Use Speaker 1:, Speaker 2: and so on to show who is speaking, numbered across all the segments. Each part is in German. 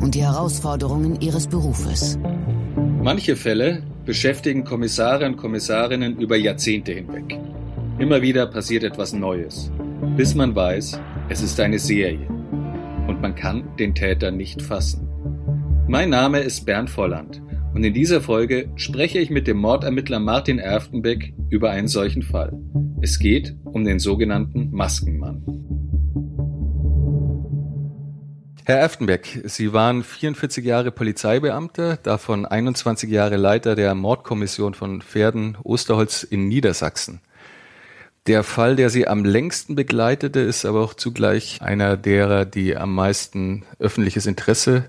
Speaker 1: und die Herausforderungen ihres Berufes.
Speaker 2: Manche Fälle beschäftigen Kommissare und Kommissarinnen über Jahrzehnte hinweg. Immer wieder passiert etwas Neues, bis man weiß, es ist eine Serie und man kann den Täter nicht fassen. Mein Name ist Bernd Volland und in dieser Folge spreche ich mit dem Mordermittler Martin Erftenbeck über einen solchen Fall. Es geht um den sogenannten Maskenmann. Herr Erftenbeck, Sie waren 44 Jahre Polizeibeamter, davon 21 Jahre Leiter der Mordkommission von Pferden Osterholz in Niedersachsen. Der Fall, der Sie am längsten begleitete, ist aber auch zugleich einer derer, die am meisten öffentliches Interesse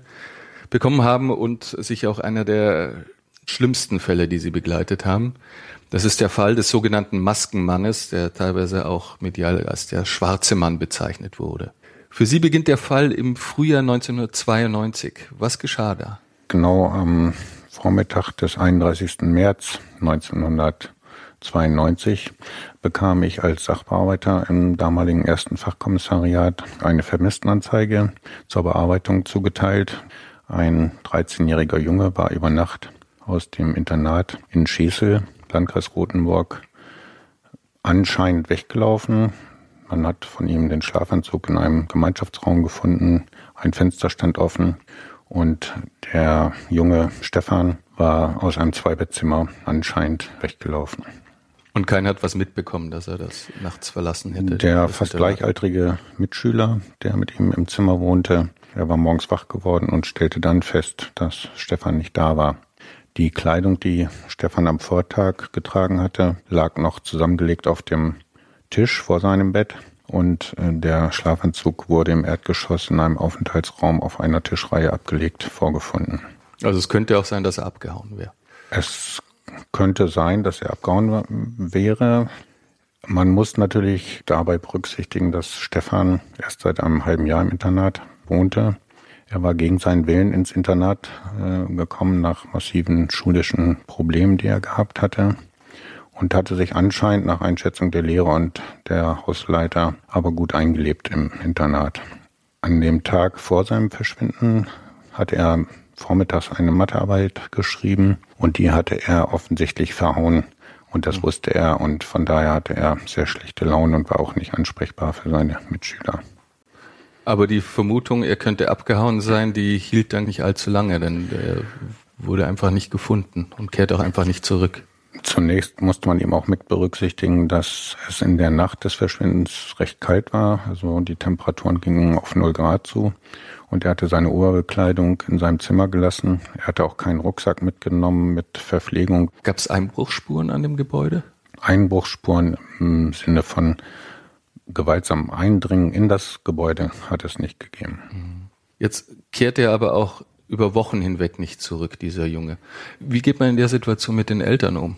Speaker 2: bekommen haben und sich auch einer der schlimmsten Fälle, die Sie begleitet haben. Das ist der Fall des sogenannten Maskenmannes, der teilweise auch medial als der schwarze Mann bezeichnet wurde. Für Sie beginnt der Fall im Frühjahr 1992. Was geschah da?
Speaker 3: Genau am Vormittag des 31. März 1992 bekam ich als Sachbearbeiter im damaligen ersten Fachkommissariat eine Vermisstenanzeige zur Bearbeitung zugeteilt. Ein 13-jähriger Junge war über Nacht aus dem Internat in Schesel, Landkreis Rothenburg, anscheinend weggelaufen. Man hat von ihm den Schlafanzug in einem Gemeinschaftsraum gefunden. Ein Fenster stand offen und der junge Stefan war aus einem Zweibettzimmer anscheinend weggelaufen.
Speaker 2: Und keiner hat was mitbekommen, dass er das nachts verlassen hätte.
Speaker 3: Der fast gleichaltrige Mitschüler, der mit ihm im Zimmer wohnte, er war morgens wach geworden und stellte dann fest, dass Stefan nicht da war. Die Kleidung, die Stefan am Vortag getragen hatte, lag noch zusammengelegt auf dem Tisch vor seinem Bett und äh, der Schlafanzug wurde im Erdgeschoss in einem Aufenthaltsraum auf einer Tischreihe abgelegt vorgefunden.
Speaker 2: Also es könnte auch sein, dass er abgehauen wäre.
Speaker 3: Es könnte sein, dass er abgehauen wäre. Man muss natürlich dabei berücksichtigen, dass Stefan erst seit einem halben Jahr im Internat wohnte. Er war gegen seinen Willen ins Internat äh, gekommen nach massiven schulischen Problemen, die er gehabt hatte und hatte sich anscheinend nach Einschätzung der Lehrer und der Hausleiter aber gut eingelebt im Internat. An dem Tag vor seinem Verschwinden hat er vormittags eine Mathearbeit geschrieben und die hatte er offensichtlich verhauen und das wusste er und von daher hatte er sehr schlechte Laune und war auch nicht ansprechbar für seine Mitschüler.
Speaker 2: Aber die Vermutung, er könnte abgehauen sein, die hielt dann nicht allzu lange, denn er wurde einfach nicht gefunden und kehrt auch einfach nicht zurück.
Speaker 3: Zunächst musste man eben auch mit berücksichtigen, dass es in der Nacht des Verschwindens recht kalt war. Also die Temperaturen gingen auf null Grad zu. Und er hatte seine Oberbekleidung in seinem Zimmer gelassen. Er hatte auch keinen Rucksack mitgenommen mit Verpflegung.
Speaker 2: Gab es Einbruchsspuren an dem Gebäude?
Speaker 3: Einbruchsspuren im Sinne von gewaltsamen Eindringen in das Gebäude hat es nicht gegeben.
Speaker 2: Jetzt kehrt er aber auch über Wochen hinweg nicht zurück, dieser Junge. Wie geht man in der Situation mit den Eltern um?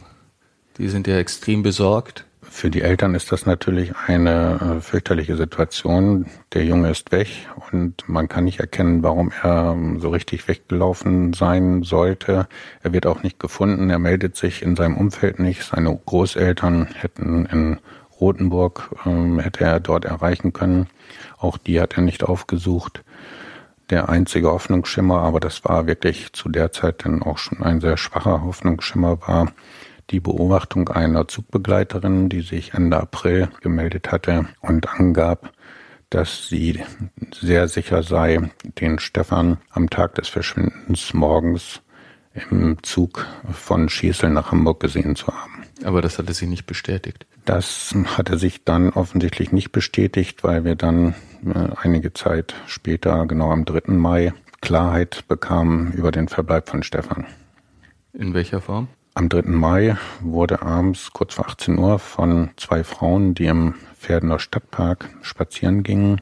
Speaker 2: Die sind ja extrem besorgt.
Speaker 3: Für die Eltern ist das natürlich eine äh, fürchterliche Situation. Der Junge ist weg und man kann nicht erkennen, warum er ähm, so richtig weggelaufen sein sollte. Er wird auch nicht gefunden. Er meldet sich in seinem Umfeld nicht. Seine Großeltern hätten in Rothenburg, ähm, hätte er dort erreichen können. Auch die hat er nicht aufgesucht der einzige Hoffnungsschimmer, aber das war wirklich zu der Zeit dann auch schon ein sehr schwacher Hoffnungsschimmer war die Beobachtung einer Zugbegleiterin, die sich Ende April gemeldet hatte und angab, dass sie sehr sicher sei, den Stefan am Tag des Verschwindens morgens im Zug von Schießel nach Hamburg gesehen zu haben.
Speaker 2: Aber das hatte sie nicht bestätigt.
Speaker 3: Das hatte sich dann offensichtlich nicht bestätigt, weil wir dann äh, einige Zeit später, genau am 3. Mai, Klarheit bekamen über den Verbleib von Stefan.
Speaker 2: In welcher Form?
Speaker 3: Am 3. Mai wurde abends kurz vor 18 Uhr von zwei Frauen, die im Pferdener Stadtpark spazieren gingen,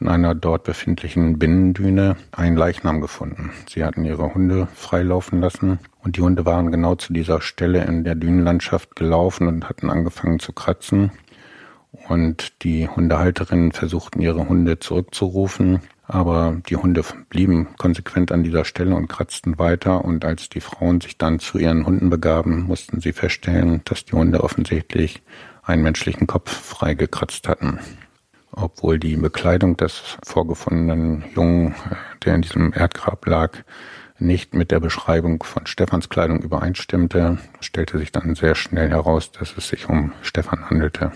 Speaker 3: in einer dort befindlichen Binnendüne ein Leichnam gefunden. Sie hatten ihre Hunde freilaufen lassen und die Hunde waren genau zu dieser Stelle in der Dünenlandschaft gelaufen und hatten angefangen zu kratzen. Und die Hundehalterinnen versuchten ihre Hunde zurückzurufen, aber die Hunde blieben konsequent an dieser Stelle und kratzten weiter. Und als die Frauen sich dann zu ihren Hunden begaben, mussten sie feststellen, dass die Hunde offensichtlich einen menschlichen Kopf freigekratzt hatten obwohl die Bekleidung des vorgefundenen Jungen, der in diesem Erdgrab lag, nicht mit der Beschreibung von Stefans Kleidung übereinstimmte, stellte sich dann sehr schnell heraus, dass es sich um Stefan handelte.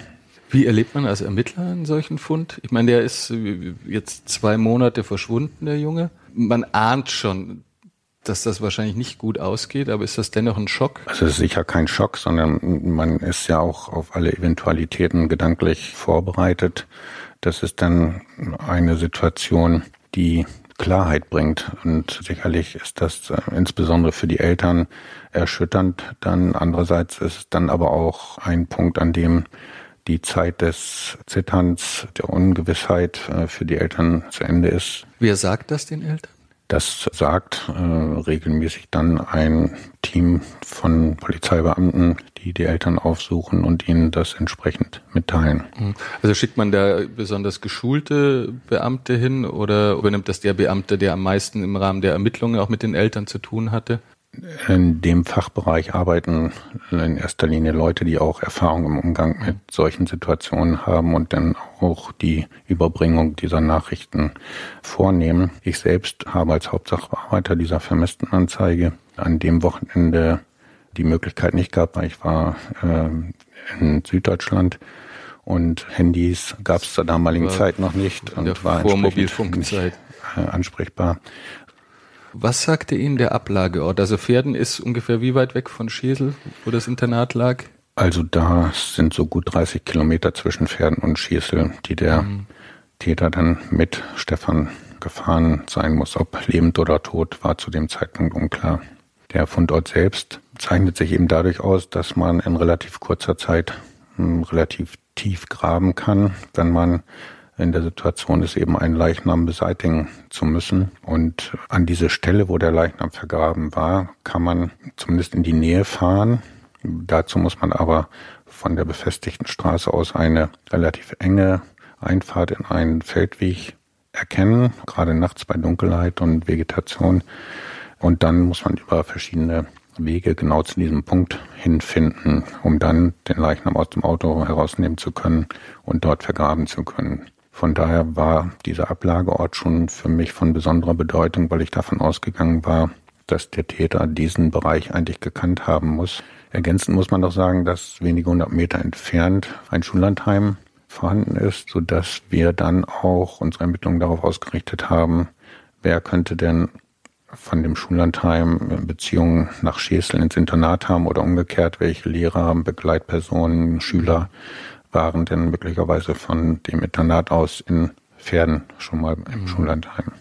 Speaker 2: Wie erlebt man als Ermittler einen solchen Fund? Ich meine, der ist jetzt zwei Monate verschwunden, der Junge. Man ahnt schon, dass das wahrscheinlich nicht gut ausgeht, aber ist das dennoch ein Schock?
Speaker 3: Also es ist sicher kein Schock, sondern man ist ja auch auf alle Eventualitäten gedanklich vorbereitet. Das ist dann eine Situation, die Klarheit bringt. Und sicherlich ist das äh, insbesondere für die Eltern erschütternd. Dann andererseits ist es dann aber auch ein Punkt, an dem die Zeit des Zitterns, der Ungewissheit äh, für die Eltern zu Ende ist.
Speaker 2: Wer sagt das den Eltern?
Speaker 3: Das sagt äh, regelmäßig dann ein Team von Polizeibeamten, die die Eltern aufsuchen und ihnen das entsprechend mitteilen.
Speaker 2: Mhm. Also schickt man da besonders geschulte Beamte hin oder übernimmt das der Beamte, der am meisten im Rahmen der Ermittlungen auch mit den Eltern zu tun hatte?
Speaker 3: In dem Fachbereich arbeiten in erster Linie Leute, die auch Erfahrung im Umgang mit solchen Situationen haben und dann auch die Überbringung dieser Nachrichten vornehmen. Ich selbst habe als Hauptsachbearbeiter dieser Vermisstenanzeige an dem Wochenende die Möglichkeit nicht gehabt, weil ich war äh, in Süddeutschland und Handys gab es zur damaligen Zeit noch nicht und war entsprechend nicht äh, ansprechbar.
Speaker 2: Was sagte Ihnen der Ablageort? Also Pferden ist ungefähr wie weit weg von Schesel, wo das Internat lag?
Speaker 3: Also da sind so gut 30 Kilometer zwischen Pferden und Schesel, die der mhm. Täter dann mit Stefan gefahren sein muss. Ob lebend oder tot, war zu dem Zeitpunkt unklar. Der Fundort selbst zeichnet sich eben dadurch aus, dass man in relativ kurzer Zeit hm, relativ tief graben kann, wenn man in der Situation ist, eben einen Leichnam beseitigen zu müssen. Und an diese Stelle, wo der Leichnam vergraben war, kann man zumindest in die Nähe fahren. Dazu muss man aber von der befestigten Straße aus eine relativ enge Einfahrt in einen Feldweg erkennen, gerade nachts bei Dunkelheit und Vegetation. Und dann muss man über verschiedene Wege genau zu diesem Punkt hinfinden, um dann den Leichnam aus dem Auto herausnehmen zu können und dort vergraben zu können. Von daher war dieser Ablageort schon für mich von besonderer Bedeutung, weil ich davon ausgegangen war, dass der Täter diesen Bereich eigentlich gekannt haben muss. Ergänzend muss man doch sagen, dass wenige hundert Meter entfernt ein Schullandheim vorhanden ist, so dass wir dann auch unsere Ermittlungen darauf ausgerichtet haben, wer könnte denn von dem Schullandheim Beziehungen nach Schesel ins Internat haben oder umgekehrt, welche Lehrer, Begleitpersonen, Schüler waren denn möglicherweise von dem Internat aus in Pferden schon mal im mhm. Schullandheim.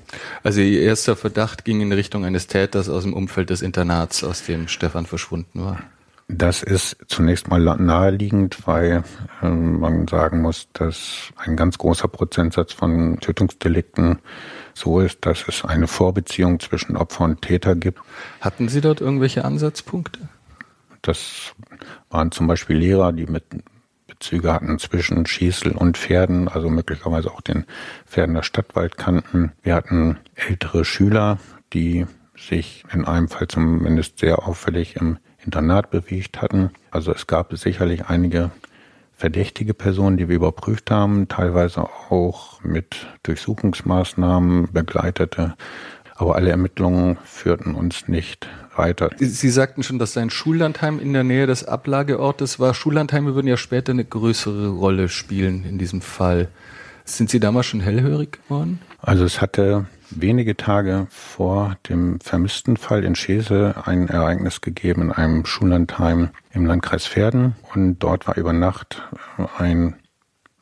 Speaker 2: Also Ihr erster Verdacht ging in Richtung eines Täters aus dem Umfeld des Internats, aus dem Stefan verschwunden war.
Speaker 3: Das ist zunächst mal naheliegend, weil äh, man sagen muss, dass ein ganz großer Prozentsatz von Tötungsdelikten so ist, dass es eine Vorbeziehung zwischen Opfer und Täter gibt.
Speaker 2: Hatten Sie dort irgendwelche Ansatzpunkte?
Speaker 3: Das waren zum Beispiel Lehrer, die mit Bezüge hatten zwischen Schießel und Pferden, also möglicherweise auch den Pferden der Stadtwald kannten. Wir hatten ältere Schüler, die sich in einem Fall zumindest sehr auffällig im Internat bewegt hatten. Also es gab sicherlich einige verdächtige Personen, die wir überprüft haben, teilweise auch mit Durchsuchungsmaßnahmen begleitete. Aber alle Ermittlungen führten uns nicht weiter.
Speaker 2: Sie sagten schon, dass sein Schullandheim in der Nähe des Ablageortes war. Schullandheime würden ja später eine größere Rolle spielen in diesem Fall. Sind Sie damals schon hellhörig geworden?
Speaker 3: Also es hatte wenige Tage vor dem vermissten Fall in Schesel ein Ereignis gegeben in einem Schullandheim im Landkreis Verden. Und dort war über Nacht ein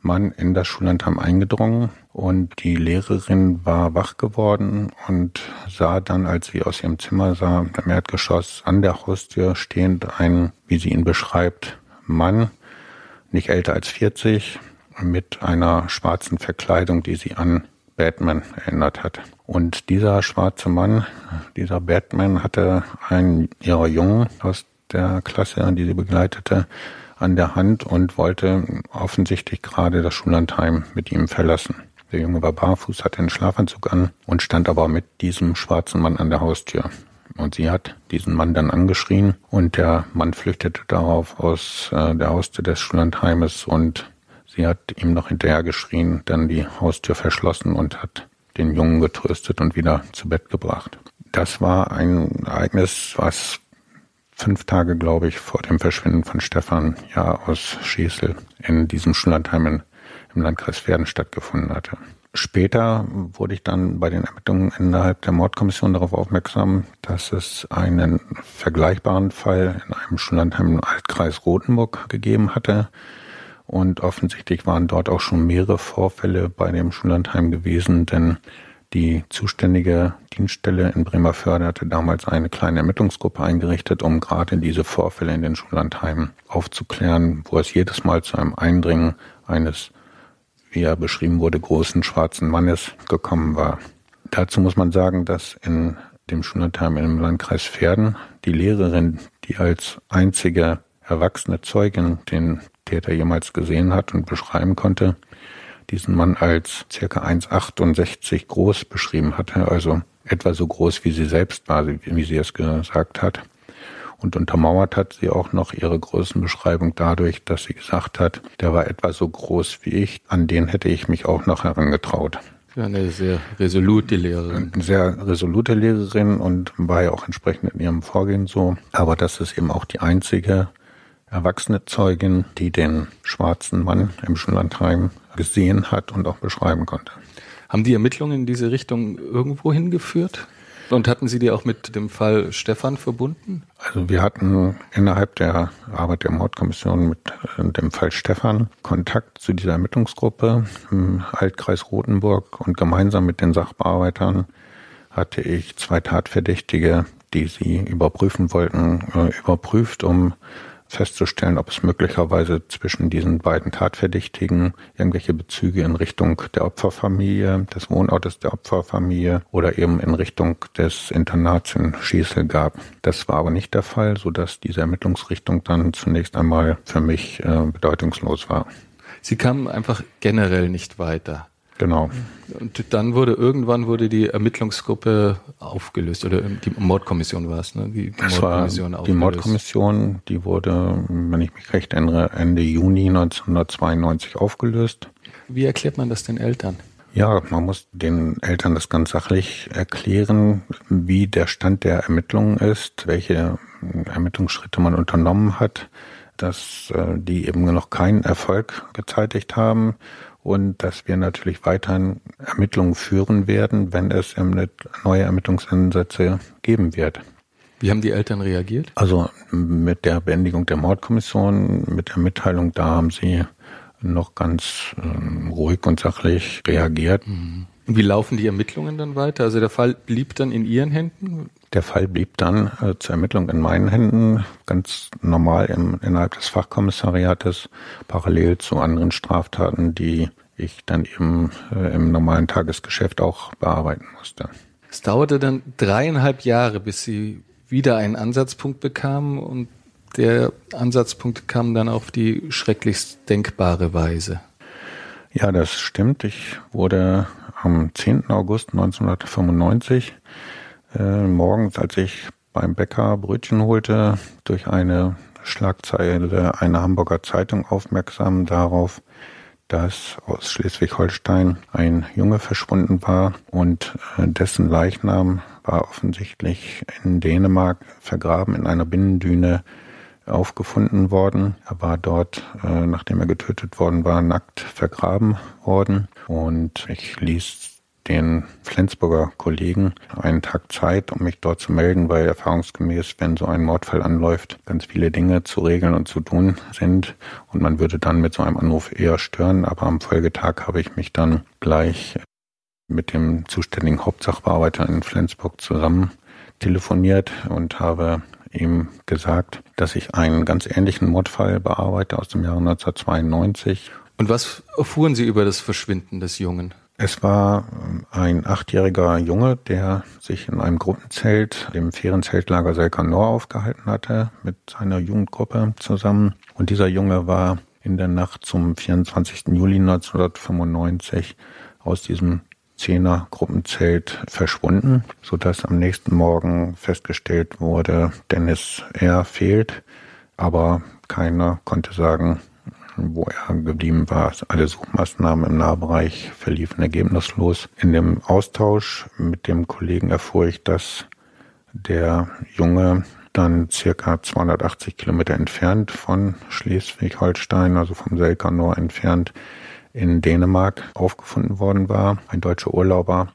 Speaker 3: Mann in das Schullandheim eingedrungen und die Lehrerin war wach geworden und sah dann, als sie aus ihrem Zimmer sah, im Erdgeschoss an der Haustür stehend ein, wie sie ihn beschreibt, Mann, nicht älter als 40, mit einer schwarzen Verkleidung, die sie an Batman erinnert hat. Und dieser schwarze Mann, dieser Batman, hatte einen ihrer Jungen aus der Klasse, die sie begleitete, an der Hand und wollte offensichtlich gerade das Schullandheim mit ihm verlassen. Der Junge war barfuß, hatte einen Schlafanzug an und stand aber mit diesem schwarzen Mann an der Haustür. Und sie hat diesen Mann dann angeschrien und der Mann flüchtete darauf aus äh, der Haustür des Schullandheimes und sie hat ihm noch hinterher geschrien, dann die Haustür verschlossen und hat den Jungen getröstet und wieder zu Bett gebracht. Das war ein Ereignis, was fünf Tage, glaube ich, vor dem Verschwinden von Stefan ja aus Schesel in diesem Schullandheim im Landkreis Verden stattgefunden hatte. Später wurde ich dann bei den Ermittlungen innerhalb der Mordkommission darauf aufmerksam, dass es einen vergleichbaren Fall in einem Schullandheim im Altkreis Rothenburg gegeben hatte. Und offensichtlich waren dort auch schon mehrere Vorfälle bei dem Schullandheim gewesen, denn die zuständige Dienststelle in Bremerförde hatte damals eine kleine Ermittlungsgruppe eingerichtet, um gerade diese Vorfälle in den Schullandheimen aufzuklären, wo es jedes Mal zu einem Eindringen eines, wie er beschrieben wurde, großen schwarzen Mannes gekommen war. Dazu muss man sagen, dass in dem Schullandheim im Landkreis Verden die Lehrerin, die als einzige erwachsene Zeugin den Täter jemals gesehen hat und beschreiben konnte, diesen Mann als circa 1,68 groß beschrieben hatte, also etwa so groß wie sie selbst war, wie sie es gesagt hat. Und untermauert hat sie auch noch ihre Größenbeschreibung dadurch, dass sie gesagt hat, der war etwa so groß wie ich, an den hätte ich mich auch noch herangetraut.
Speaker 2: Ja, eine sehr resolute Lehrerin.
Speaker 3: Eine sehr resolute Lehrerin und war ja auch entsprechend in ihrem Vorgehen so. Aber das ist eben auch die einzige erwachsene Zeugin, die den schwarzen Mann im Schullandheim gesehen hat und auch beschreiben konnte.
Speaker 2: Haben die Ermittlungen in diese Richtung irgendwo hingeführt? Und hatten Sie die auch mit dem Fall Stefan verbunden?
Speaker 3: Also wir hatten innerhalb der Arbeit der Mordkommission mit äh, dem Fall Stefan Kontakt zu dieser Ermittlungsgruppe im Altkreis Rothenburg und gemeinsam mit den Sachbearbeitern hatte ich zwei Tatverdächtige, die sie überprüfen wollten, äh, überprüft, um festzustellen, ob es möglicherweise zwischen diesen beiden Tatverdächtigen irgendwelche Bezüge in Richtung der Opferfamilie, des Wohnortes der Opferfamilie oder eben in Richtung des Internats in Schießel gab. Das war aber nicht der Fall, sodass diese Ermittlungsrichtung dann zunächst einmal für mich äh, bedeutungslos war.
Speaker 2: Sie kamen einfach generell nicht weiter.
Speaker 3: Genau.
Speaker 2: Und dann wurde irgendwann wurde die Ermittlungsgruppe aufgelöst oder die Mordkommission war es, ne?
Speaker 3: Die, die Mordkommission war Die Mordkommission, die wurde, wenn ich mich recht erinnere, Ende Juni 1992 aufgelöst.
Speaker 2: Wie erklärt man das den Eltern?
Speaker 3: Ja, man muss den Eltern das ganz sachlich erklären, wie der Stand der Ermittlungen ist, welche Ermittlungsschritte man unternommen hat, dass äh, die eben noch keinen Erfolg gezeitigt haben und dass wir natürlich weiterhin Ermittlungen führen werden, wenn es neue Ermittlungsansätze geben wird.
Speaker 2: Wie haben die Eltern reagiert?
Speaker 3: Also mit der Beendigung der Mordkommission, mit der Mitteilung, da haben sie noch ganz äh, ruhig und sachlich reagiert.
Speaker 2: Mhm. Wie laufen die Ermittlungen dann weiter? Also der Fall blieb dann in Ihren Händen?
Speaker 3: Der Fall blieb dann äh, zur Ermittlung in meinen Händen, ganz normal im, innerhalb des Fachkommissariates, parallel zu anderen Straftaten, die ich dann eben äh, im normalen Tagesgeschäft auch bearbeiten musste.
Speaker 2: Es dauerte dann dreieinhalb Jahre, bis Sie wieder einen Ansatzpunkt bekamen und der Ansatzpunkt kam dann auf die schrecklichst denkbare Weise.
Speaker 3: Ja, das stimmt. Ich wurde am 10. August 1995 äh, morgens, als ich beim Bäcker Brötchen holte, durch eine Schlagzeile einer Hamburger Zeitung aufmerksam darauf, dass aus Schleswig-Holstein ein Junge verschwunden war und äh, dessen Leichnam war offensichtlich in Dänemark vergraben in einer Binnendüne aufgefunden worden. Er war dort, äh, nachdem er getötet worden war, nackt vergraben worden. Und ich ließ den Flensburger Kollegen einen Tag Zeit, um mich dort zu melden, weil erfahrungsgemäß, wenn so ein Mordfall anläuft, ganz viele Dinge zu regeln und zu tun sind und man würde dann mit so einem Anruf eher stören. Aber am Folgetag habe ich mich dann gleich mit dem zuständigen Hauptsachbearbeiter in Flensburg zusammen telefoniert und habe ihm gesagt, dass ich einen ganz ähnlichen Mordfall bearbeite aus dem Jahre 1992.
Speaker 2: Und was erfuhren Sie über das Verschwinden des Jungen?
Speaker 3: Es war ähm, ein achtjähriger Junge, der sich in einem Gruppenzelt im Ferienzeltlager Selkanor aufgehalten hatte, mit seiner Jugendgruppe zusammen. Und dieser Junge war in der Nacht zum 24. Juli 1995 aus diesem Zehner Gruppenzelt verschwunden, sodass am nächsten Morgen festgestellt wurde, Dennis R. fehlt, aber keiner konnte sagen, wo er geblieben war. Alle Suchmaßnahmen im Nahbereich verliefen ergebnislos. In dem Austausch mit dem Kollegen erfuhr ich, dass der Junge dann circa 280 Kilometer entfernt von Schleswig-Holstein, also vom Selkanor entfernt, in Dänemark aufgefunden worden war. Ein deutscher Urlauber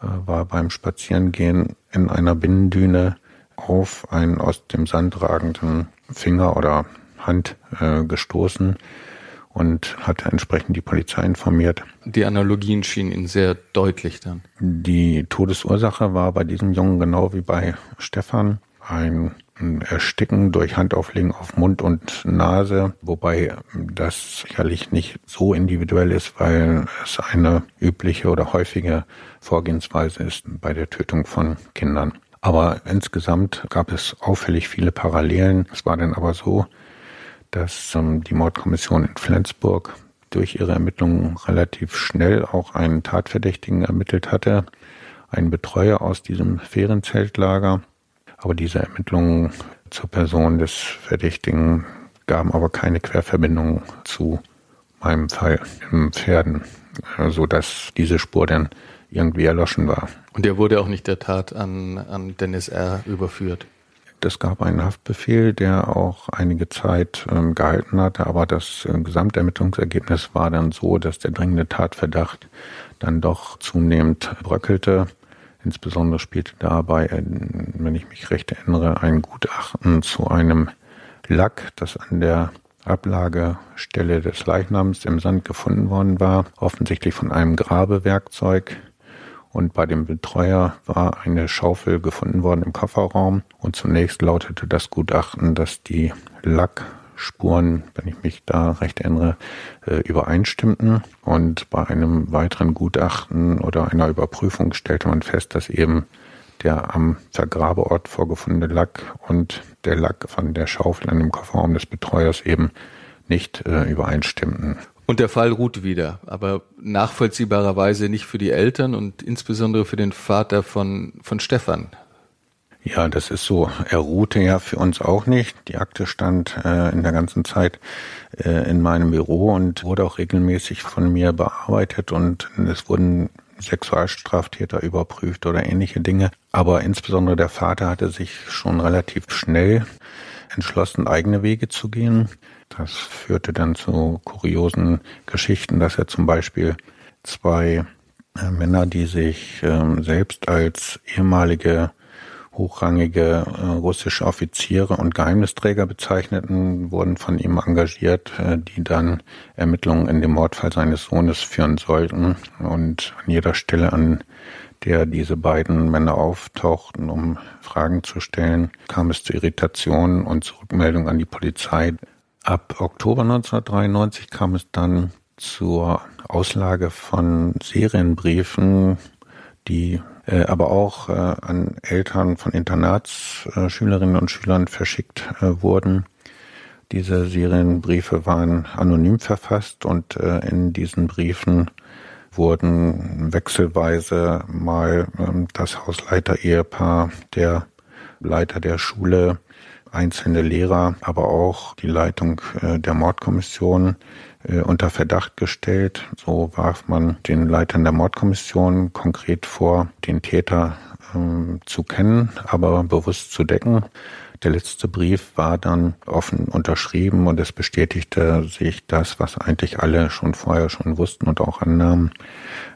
Speaker 3: äh, war beim Spazierengehen in einer Binnendüne auf einen aus dem Sand ragenden Finger oder Hand äh, gestoßen und hat entsprechend die Polizei informiert.
Speaker 2: Die Analogien schienen Ihnen sehr deutlich dann.
Speaker 3: Die Todesursache war bei diesem Jungen genau wie bei Stefan ein Ersticken durch Handauflegen auf Mund und Nase, wobei das sicherlich nicht so individuell ist, weil es eine übliche oder häufige Vorgehensweise ist bei der Tötung von Kindern. Aber insgesamt gab es auffällig viele Parallelen. Es war dann aber so, dass ähm, die Mordkommission in Flensburg durch ihre Ermittlungen relativ schnell auch einen Tatverdächtigen ermittelt hatte, einen Betreuer aus diesem Ferienzeltlager. Aber diese Ermittlungen zur Person des Verdächtigen gaben aber keine Querverbindung zu meinem Fall im Pferden, so dass diese Spur dann irgendwie erloschen war.
Speaker 2: Und er wurde auch nicht der Tat an, an Dennis R. überführt?
Speaker 3: Es gab einen Haftbefehl, der auch einige Zeit ähm, gehalten hatte, aber das äh, Gesamtermittlungsergebnis war dann so, dass der dringende Tatverdacht dann doch zunehmend bröckelte. Insbesondere spielte dabei, äh, wenn ich mich recht erinnere, ein Gutachten zu einem Lack, das an der Ablagestelle des Leichnams im Sand gefunden worden war, offensichtlich von einem Grabewerkzeug und bei dem Betreuer war eine Schaufel gefunden worden im Kofferraum und zunächst lautete das Gutachten, dass die Lackspuren, wenn ich mich da recht erinnere, äh, übereinstimmten und bei einem weiteren Gutachten oder einer Überprüfung stellte man fest, dass eben der am Vergrabeort vorgefundene Lack und der Lack von der Schaufel an dem Kofferraum des Betreuers eben nicht äh, übereinstimmten.
Speaker 2: Und der Fall ruht wieder, aber nachvollziehbarerweise nicht für die Eltern und insbesondere für den Vater von, von Stefan.
Speaker 3: Ja, das ist so. Er ruhte ja für uns auch nicht. Die Akte stand äh, in der ganzen Zeit äh, in meinem Büro und wurde auch regelmäßig von mir bearbeitet und es wurden Sexualstraftäter überprüft oder ähnliche Dinge. Aber insbesondere der Vater hatte sich schon relativ schnell entschlossen, eigene Wege zu gehen. Das führte dann zu kuriosen Geschichten, dass er zum Beispiel zwei äh, Männer, die sich äh, selbst als ehemalige hochrangige äh, russische Offiziere und Geheimnisträger bezeichneten, wurden von ihm engagiert, äh, die dann Ermittlungen in dem Mordfall seines Sohnes führen sollten. Und an jeder Stelle, an der diese beiden Männer auftauchten, um Fragen zu stellen, kam es zu Irritationen und Zurückmeldungen an die Polizei. Ab Oktober 1993 kam es dann zur Auslage von Serienbriefen, die äh, aber auch äh, an Eltern von Internatsschülerinnen und Schülern verschickt äh, wurden. Diese Serienbriefe waren anonym verfasst und äh, in diesen Briefen wurden wechselweise mal ähm, das Hausleiter-Ehepaar, der Leiter der Schule, einzelne Lehrer, aber auch die Leitung äh, der Mordkommission äh, unter Verdacht gestellt. So warf man den Leitern der Mordkommission konkret vor, den Täter ähm, zu kennen, aber bewusst zu decken. Der letzte Brief war dann offen unterschrieben und es bestätigte sich das, was eigentlich alle schon vorher schon wussten und auch annahmen,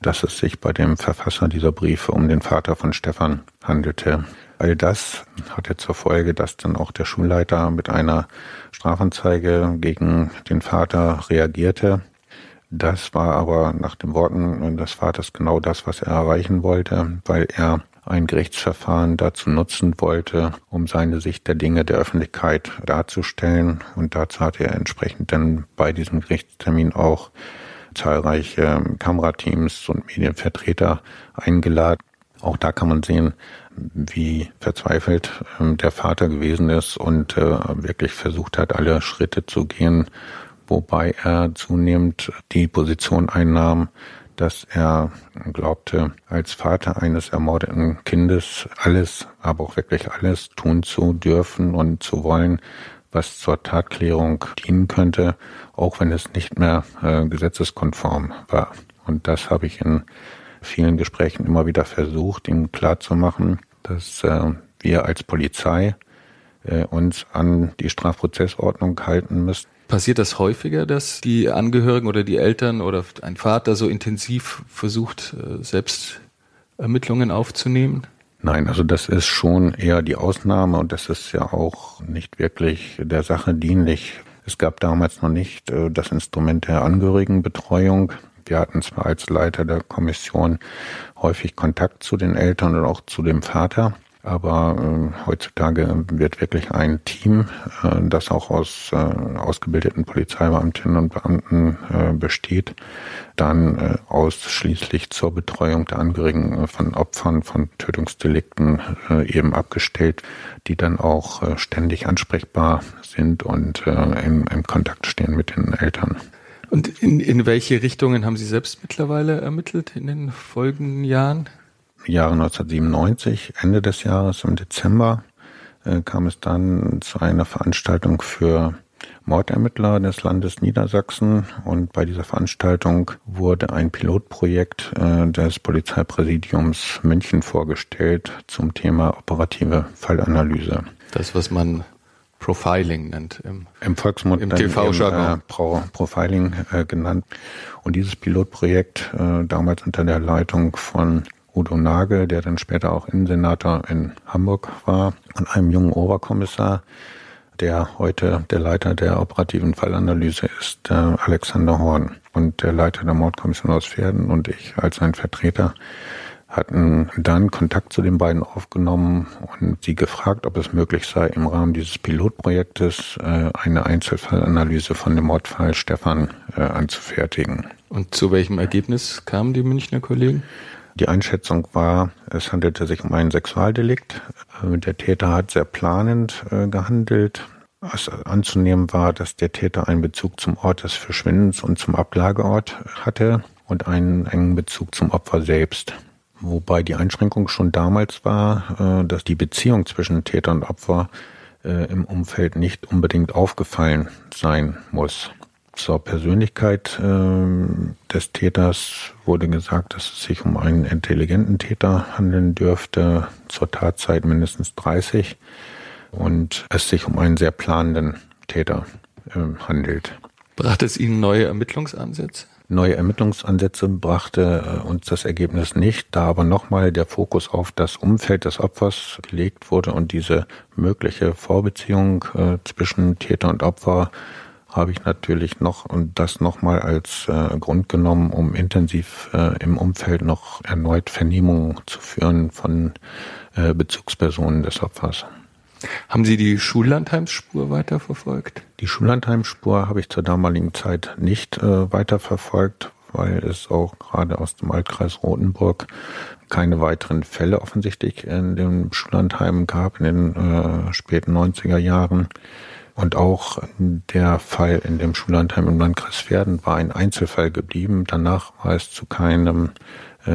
Speaker 3: dass es sich bei dem Verfasser dieser Briefe um den Vater von Stefan handelte. All das hatte zur Folge, dass dann auch der Schulleiter mit einer Strafanzeige gegen den Vater reagierte. Das war aber nach den Worten des Vaters genau das, was er erreichen wollte, weil er ein Gerichtsverfahren dazu nutzen wollte, um seine Sicht der Dinge der Öffentlichkeit darzustellen. Und dazu hat er entsprechend dann bei diesem Gerichtstermin auch zahlreiche Kamerateams und Medienvertreter eingeladen. Auch da kann man sehen, wie verzweifelt ähm, der Vater gewesen ist und äh, wirklich versucht hat, alle Schritte zu gehen, wobei er zunehmend die Position einnahm, dass er glaubte, als Vater eines ermordeten Kindes alles, aber auch wirklich alles tun zu dürfen und zu wollen, was zur Tatklärung dienen könnte, auch wenn es nicht mehr äh, gesetzeskonform war. Und das habe ich in vielen Gesprächen immer wieder versucht, ihm klarzumachen, dass äh, wir als Polizei äh, uns an die Strafprozessordnung halten müssen
Speaker 2: Passiert das häufiger, dass die Angehörigen oder die Eltern oder ein Vater so intensiv versucht, äh, selbst Ermittlungen aufzunehmen?
Speaker 3: Nein, also das ist schon eher die Ausnahme und das ist ja auch nicht wirklich der Sache dienlich. Es gab damals noch nicht äh, das Instrument der Angehörigenbetreuung. Wir hatten zwar als Leiter der Kommission häufig Kontakt zu den Eltern und auch zu dem Vater, aber äh, heutzutage wird wirklich ein Team, äh, das auch aus äh, ausgebildeten Polizeibeamtinnen und Beamten äh, besteht, dann äh, ausschließlich zur Betreuung der Angehörigen äh, von Opfern von Tötungsdelikten äh, eben abgestellt, die dann auch äh, ständig ansprechbar sind und äh, im, im Kontakt stehen mit den Eltern.
Speaker 2: Und in, in welche Richtungen haben Sie selbst mittlerweile ermittelt in den folgenden Jahren?
Speaker 3: Jahre 1997, Ende des Jahres im Dezember, äh, kam es dann zu einer Veranstaltung für Mordermittler des Landes Niedersachsen und bei dieser Veranstaltung wurde ein Pilotprojekt äh, des Polizeipräsidiums München vorgestellt zum Thema operative Fallanalyse.
Speaker 2: Das, was man Profiling nennt.
Speaker 3: Im, Im Volksmund im TV-Jargon. Äh, Pro, Profiling äh, genannt. Und dieses Pilotprojekt, äh, damals unter der Leitung von Udo Nagel, der dann später auch Innensenator in Hamburg war, und einem jungen Oberkommissar, der heute der Leiter der operativen Fallanalyse ist, der Alexander Horn. Und der Leiter der Mordkommission aus Pferden und ich als sein Vertreter hatten dann Kontakt zu den beiden aufgenommen und sie gefragt, ob es möglich sei, im Rahmen dieses Pilotprojektes äh, eine Einzelfallanalyse von dem Mordfall Stefan äh, anzufertigen.
Speaker 2: Und zu welchem Ergebnis kamen die Münchner Kollegen?
Speaker 3: Die Einschätzung war, es handelte sich um ein Sexualdelikt. Äh, der Täter hat sehr planend äh, gehandelt. Was anzunehmen war, dass der Täter einen Bezug zum Ort des Verschwindens und zum Ablageort hatte und einen engen Bezug zum Opfer selbst. Wobei die Einschränkung schon damals war, äh, dass die Beziehung zwischen Täter und Opfer im Umfeld nicht unbedingt aufgefallen sein muss. Zur Persönlichkeit äh, des Täters wurde gesagt, dass es sich um einen intelligenten Täter handeln dürfte, zur Tatzeit mindestens 30 und es sich um einen sehr planenden Täter äh, handelt.
Speaker 2: Brachte es Ihnen neue Ermittlungsansätze?
Speaker 3: Neue Ermittlungsansätze brachte äh, uns das Ergebnis nicht, da aber nochmal der Fokus auf das Umfeld des Opfers gelegt wurde und diese mögliche Vorbeziehung äh, zwischen Täter und Opfer habe ich natürlich noch und das nochmal als äh, Grund genommen, um intensiv äh, im Umfeld noch erneut Vernehmungen zu führen von äh, Bezugspersonen des Opfers.
Speaker 2: Haben Sie die Schullandheimsspur weiterverfolgt?
Speaker 3: Die Schullandheimspur habe ich zur damaligen Zeit nicht äh, weiterverfolgt, weil es auch gerade aus dem Altkreis Rothenburg keine weiteren Fälle offensichtlich in dem Schullandheim gab in den äh, späten 90er Jahren. Und auch der Fall in dem Schullandheim im Landkreis Verden war ein Einzelfall geblieben. Danach war es zu keinem äh,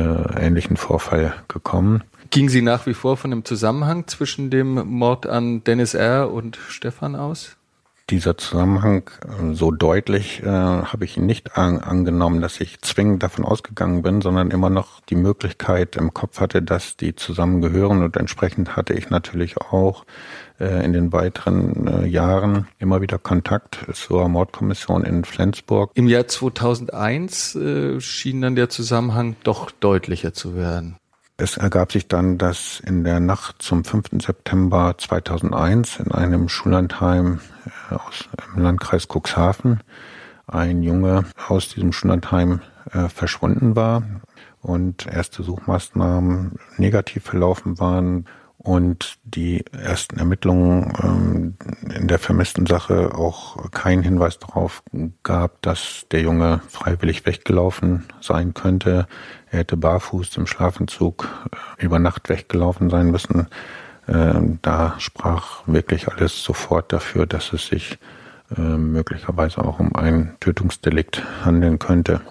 Speaker 3: ähnlichen Vorfall gekommen.
Speaker 2: Ging Sie nach wie vor von dem Zusammenhang zwischen dem Mord an Dennis R. und Stefan aus?
Speaker 3: Dieser Zusammenhang äh, so deutlich äh, habe ich nicht an, angenommen, dass ich zwingend davon ausgegangen bin, sondern immer noch die Möglichkeit im Kopf hatte, dass die zusammengehören und entsprechend hatte ich natürlich auch äh, in den weiteren äh, Jahren immer wieder Kontakt zur Mordkommission in Flensburg.
Speaker 2: Im Jahr 2001 äh, schien dann der Zusammenhang doch deutlicher zu werden.
Speaker 3: Es ergab sich dann, dass in der Nacht zum 5. September 2001 in einem Schullandheim äh, aus im Landkreis Cuxhaven ein Junge aus diesem Schullandheim äh, verschwunden war und erste Suchmaßnahmen negativ verlaufen waren und die ersten Ermittlungen ähm, in der vermissten Sache auch keinen Hinweis darauf gab, dass der Junge freiwillig weggelaufen sein könnte. Er hätte barfuß im Schlafentzug äh, über Nacht weggelaufen sein müssen. Ähm, da sprach wirklich alles sofort dafür, dass es sich äh, möglicherweise auch um ein Tötungsdelikt handeln könnte.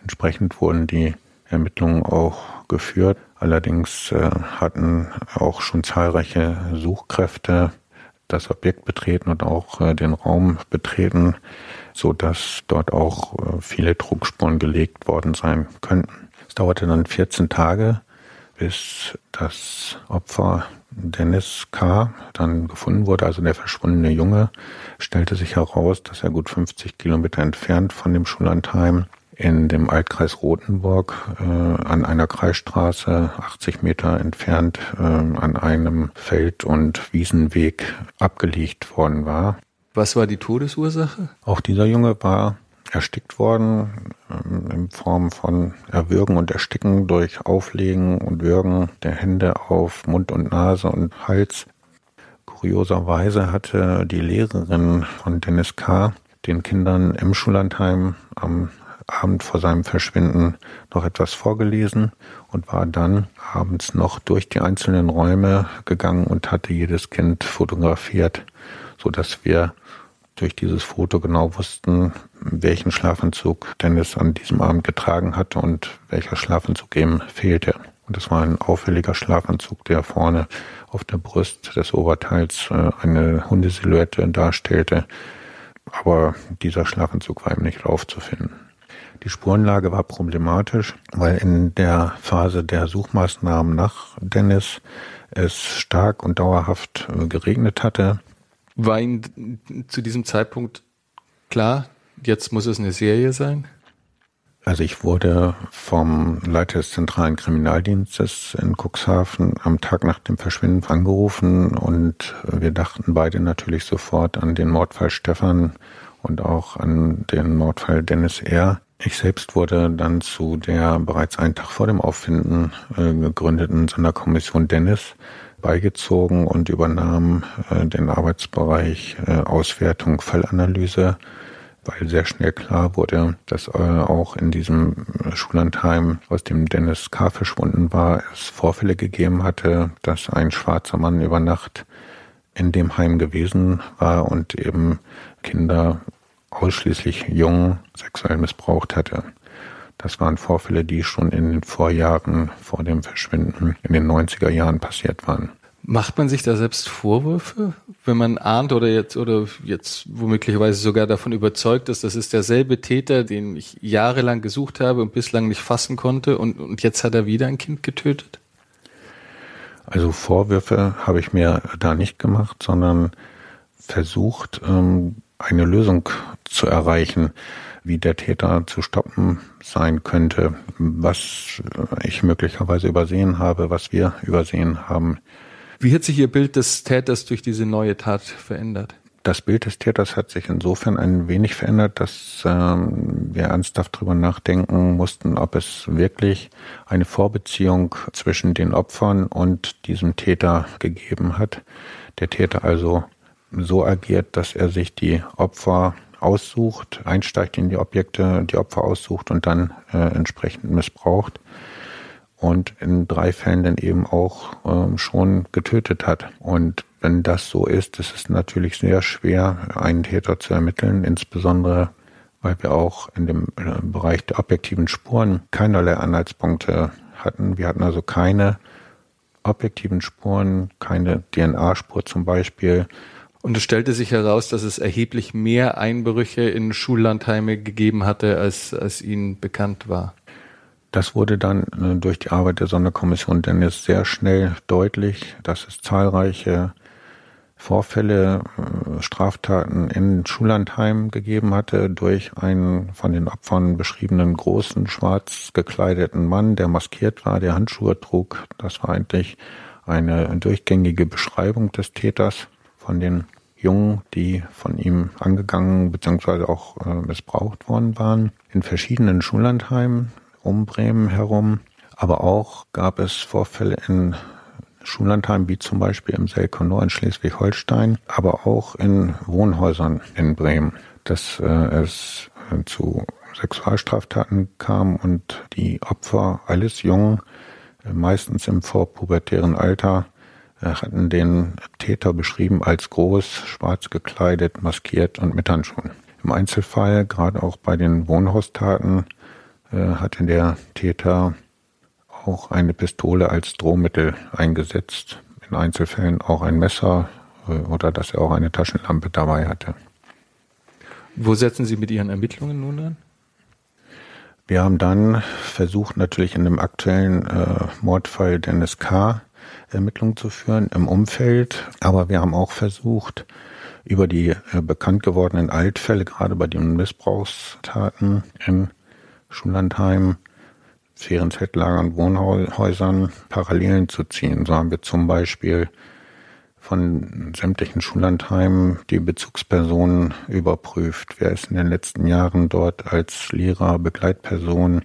Speaker 3: Entsprechend wurden die Ermittlungen auch geführt. Allerdings äh, hatten auch schon zahlreiche Suchkräfte das Objekt betreten und auch äh, den Raum betreten, so dass dort auch äh, viele Druckspuren gelegt worden sein könnten. Es dauerte dann 14 Tage, bis das Opfer Dennis K. dann gefunden wurde, also der verschwundene Junge, stellte sich heraus, dass er gut 50 Kilometer entfernt von dem Schullandheim in dem Altkreis Rothenburg äh, an einer Kreisstraße 80 Meter entfernt äh, an einem Feld- und Wiesenweg abgelegt worden war.
Speaker 2: Was war die Todesursache?
Speaker 3: Auch dieser Junge war erstickt worden äh, in Form von Erwürgen und Ersticken durch Auflegen und Würgen der Hände auf Mund und Nase und Hals. Kurioserweise hatte die Lehrerin von Dennis K. den Kindern im Schullandheim am Abend vor seinem Verschwinden noch etwas vorgelesen und war dann abends noch durch die einzelnen Räume gegangen und hatte jedes Kind fotografiert, so dass wir durch dieses Foto genau wussten, welchen Schlafanzug Dennis an diesem Abend getragen hatte und welcher Schlafanzug ihm fehlte. Und das war ein auffälliger Schlafanzug, der vorne auf der Brust des Oberteils äh, eine Hundesilhouette darstellte. Aber dieser Schlafanzug war ihm nicht aufzufinden. Die Spurenlage war problematisch, weil in der Phase der Suchmaßnahmen nach Dennis es stark und dauerhaft äh, geregnet hatte.
Speaker 2: War Ihnen zu diesem Zeitpunkt klar, jetzt muss es eine Serie sein?
Speaker 3: Also ich wurde vom Leiter des zentralen Kriminaldienstes in Cuxhaven am Tag nach dem Verschwinden angerufen und wir dachten beide natürlich sofort an den Mordfall Stefan und auch an den Mordfall Dennis R. Ich selbst wurde dann zu der bereits einen Tag vor dem Auffinden äh, gegründeten Sonderkommission Dennis beigezogen und übernahm äh, den Arbeitsbereich äh, Auswertung, Fallanalyse, weil sehr schnell klar wurde, dass äh, auch in diesem Schullandheim, aus dem Dennis K. verschwunden war, es Vorfälle gegeben hatte, dass ein schwarzer Mann über Nacht in dem Heim gewesen war und eben Kinder ausschließlich Jungen sexuell missbraucht hatte. Das waren Vorfälle, die schon in den Vorjahren vor dem Verschwinden in den 90er Jahren passiert waren.
Speaker 2: Macht man sich da selbst Vorwürfe, wenn man ahnt oder jetzt oder jetzt womöglicherweise sogar davon überzeugt ist, das ist derselbe Täter, den ich jahrelang gesucht habe und bislang nicht fassen konnte und, und jetzt hat er wieder ein Kind getötet?
Speaker 3: Also Vorwürfe habe ich mir da nicht gemacht, sondern versucht, ähm, eine Lösung zu erreichen, wie der Täter zu stoppen sein könnte, was ich möglicherweise übersehen habe, was wir übersehen haben.
Speaker 2: Wie hat sich Ihr Bild des Täters durch diese neue Tat verändert?
Speaker 3: Das Bild des Täters hat sich insofern ein wenig verändert, dass ähm, wir ernsthaft darüber nachdenken mussten, ob es wirklich eine Vorbeziehung zwischen den Opfern und diesem Täter gegeben hat. Der Täter also so agiert, dass er sich die Opfer aussucht, einsteigt in die Objekte, die Opfer aussucht und dann äh, entsprechend missbraucht und in drei Fällen dann eben auch ähm, schon getötet hat. Und wenn das so ist, ist es natürlich sehr schwer, einen Täter zu ermitteln, insbesondere weil wir auch in dem äh, Bereich der objektiven Spuren keinerlei Anhaltspunkte hatten. Wir hatten also keine objektiven Spuren, keine DNA-Spur zum Beispiel,
Speaker 2: Und es stellte sich heraus, dass es erheblich mehr Einbrüche in Schullandheime gegeben hatte, als, als ihnen bekannt war.
Speaker 3: Das wurde dann äh, durch die Arbeit der Sonderkommission Dennis sehr schnell deutlich, dass es zahlreiche Vorfälle, äh, Straftaten in Schullandheim gegeben hatte durch einen von den Opfern beschriebenen großen, schwarz gekleideten Mann, der maskiert war, der Handschuhe trug. Das war eigentlich eine durchgängige Beschreibung des Täters von den Jungen, die von ihm angegangen bzw. auch äh, missbraucht worden waren, in verschiedenen Schullandheimen um Bremen herum. Aber auch gab es Vorfälle in Schullandheimen, wie zum Beispiel im Selkonor in Schleswig-Holstein, aber auch in Wohnhäusern in Bremen, dass äh, es äh, zu Sexualstraftaten kam und die Opfer, alles jung, äh, meistens im vorpubertären Alter, hatten den Täter beschrieben als groß, schwarz gekleidet, maskiert und mit Handschuhen. Im Einzelfall, gerade auch bei den Wohnhaustaten, äh, hatte der Täter auch eine Pistole als Drohmittel eingesetzt. In Einzelfällen auch ein Messer oder dass er auch eine Taschenlampe dabei hatte.
Speaker 2: Wo setzen Sie mit Ihren Ermittlungen nun an?
Speaker 3: Wir haben dann versucht, natürlich in dem aktuellen äh, Mordfall Dennis K. Ermittlungen zu führen im Umfeld. Aber wir haben auch versucht, über die äh, bekannt gewordenen Altfälle, gerade bei den Missbrauchstaten in Schullandheim, Ferienzeltlagern, Wohnhäusern Parallelen zu ziehen. So haben wir zum Beispiel von sämtlichen Schullandheimen die Bezugspersonen überprüft. Wer ist in den letzten Jahren dort als Lehrer, Begleitperson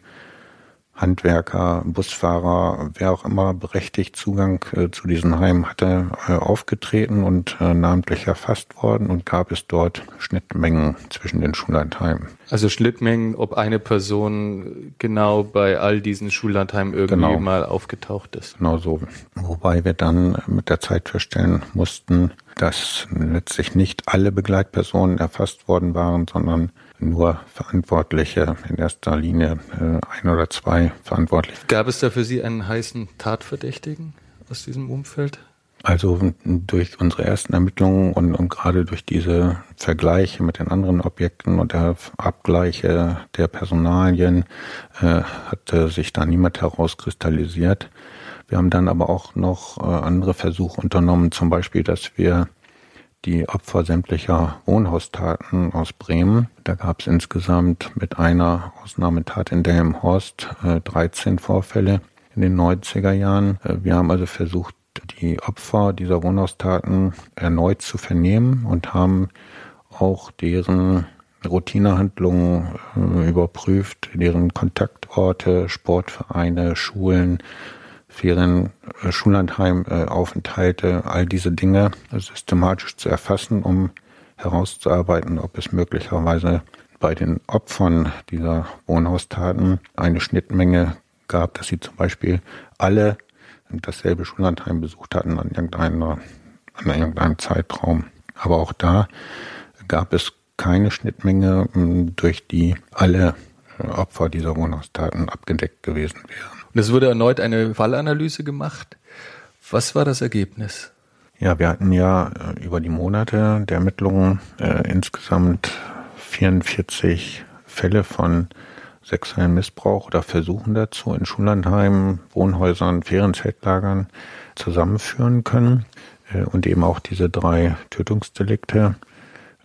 Speaker 3: Handwerker, Busfahrer, wer auch immer berechtigt Zugang äh, zu diesen Heimen hatte, äh, aufgetreten und äh, namentlich erfasst worden und gab es dort Schnittmengen zwischen den Schullandheimen.
Speaker 2: Also Schnittmengen, ob eine Person genau bei all diesen Schullandheimen irgendwie genau. mal aufgetaucht ist.
Speaker 3: Genau so. Wobei wir dann mit der Zeit feststellen mussten, dass letztlich nicht alle Begleitpersonen erfasst worden waren, sondern nur Verantwortliche, in erster Linie äh, ein oder zwei Verantwortliche.
Speaker 2: Gab es da für Sie einen heißen Tatverdächtigen aus diesem Umfeld?
Speaker 3: Also durch unsere ersten Ermittlungen und, und gerade durch diese Vergleiche mit den anderen Objekten und der Abgleiche der Personalien äh, hatte sich da niemand herauskristallisiert. Wir haben dann aber auch noch äh, andere Versuche unternommen, zum Beispiel, dass wir die Opfer sämtlicher Wohnhaustaten aus Bremen. Da gab es insgesamt mit einer Ausnahmetat in Delmenhorst äh, 13 Vorfälle in den 90er Jahren. Äh, wir haben also versucht, die Opfer dieser Wohnhaustaten erneut zu vernehmen und haben auch deren Routinehandlungen äh, überprüft, deren Kontaktorte, Sportvereine, Schulen, Ferien, äh, Schullandheimaufenthalte, all diese Dinge systematisch zu erfassen, um herauszuarbeiten, ob es möglicherweise bei den Opfern dieser Wohnhaustaten eine Schnittmenge gab, dass sie zum Beispiel alle dasselbe Schullandheim besucht hatten an, irgendeiner, an irgendeinem Zeitraum. Aber auch da gab es keine Schnittmenge, durch die alle Opfer dieser Wohnhaustaten abgedeckt gewesen wären.
Speaker 2: Und es wurde erneut eine Fallanalyse gemacht. Was war das Ergebnis?
Speaker 3: Ja, wir hatten ja äh, über die Monate der Ermittlungen äh, insgesamt 44 Fälle von sexuellem Missbrauch oder Versuchen dazu in Schullandheimen, Wohnhäusern, Ferienzeltlagern zusammenführen können äh, und eben auch diese drei Tötungsdelikte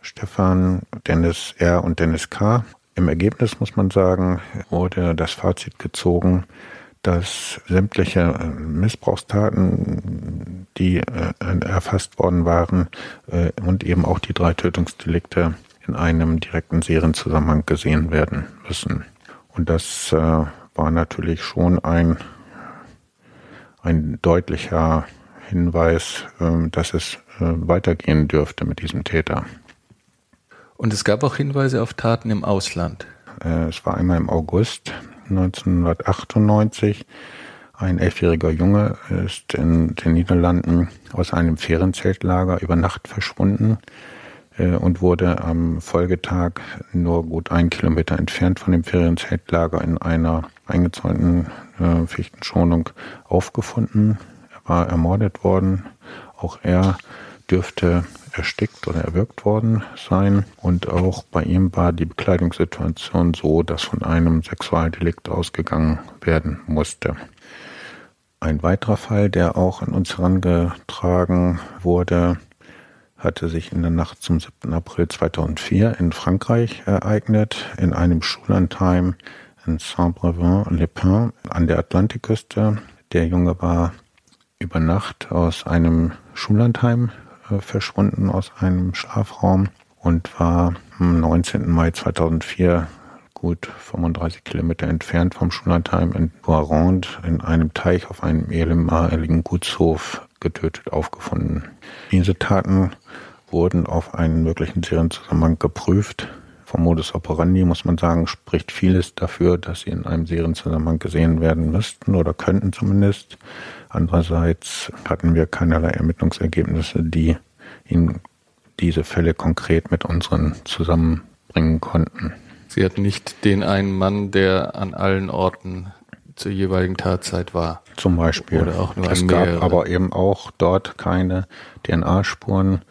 Speaker 3: Stefan, Dennis R. und Dennis K. Im Ergebnis muss man sagen, wurde das Fazit gezogen, dass sämtliche äh, Missbrauchstaten, die äh, erfasst worden waren äh, und eben auch die drei Tötungsdelikte in einem direkten Serienzusammenhang gesehen werden müssen. Und das war natürlich schon ein, ein deutlicher Hinweis, dass es weitergehen dürfte mit diesem Täter.
Speaker 2: Und es gab auch Hinweise auf Taten im Ausland.
Speaker 3: Es war einmal im August 1998. Ein elfjähriger Junge ist in den Niederlanden aus einem Ferienzeltlager über Nacht verschwunden äh, und wurde am Folgetag nur gut ein Kilometer entfernt von dem Ferienzeltlager in einer eingezäunten äh, Fichtenschonung aufgefunden. Er war ermordet worden. Auch er dürfte erstickt oder erwürgt worden sein. Und auch bei ihm war die Bekleidungssituation so, dass von einem Sexualdelikt ausgegangen werden musste. Ein weiterer Fall, der auch an uns herangetragen wurde, hatte sich in der Nacht zum 7. April 2004 in Frankreich ereignet, in einem Schullandheim in Saint-Brevin-les-Pins an der Atlantikküste. Der Junge war über Nacht aus einem Schullandheim verschwunden, aus einem Schlafraum und war am 19. Mai 2004 gut 35 Kilometer entfernt vom Schullandheim in Boirande in einem Teich auf einem ehemaligen Gutshof getötet aufgefunden. Diese Taten wurden auf einen möglichen Serienzusammenhang geprüft. Vom Modus operandi muss man sagen, spricht vieles dafür, dass sie in einem Serienzusammenhang gesehen werden müssten oder könnten zumindest. Andererseits hatten wir keinerlei Ermittlungsergebnisse, die ihn diese Fälle konkret mit unseren zusammenbringen konnten.
Speaker 2: Sie hatten nicht den einen Mann, der an allen Orten zur jeweiligen Tatzeit war.
Speaker 3: Zum Beispiel.
Speaker 2: Oder auch nur
Speaker 3: es gab aber eben auch dort keine DNA-Spuren,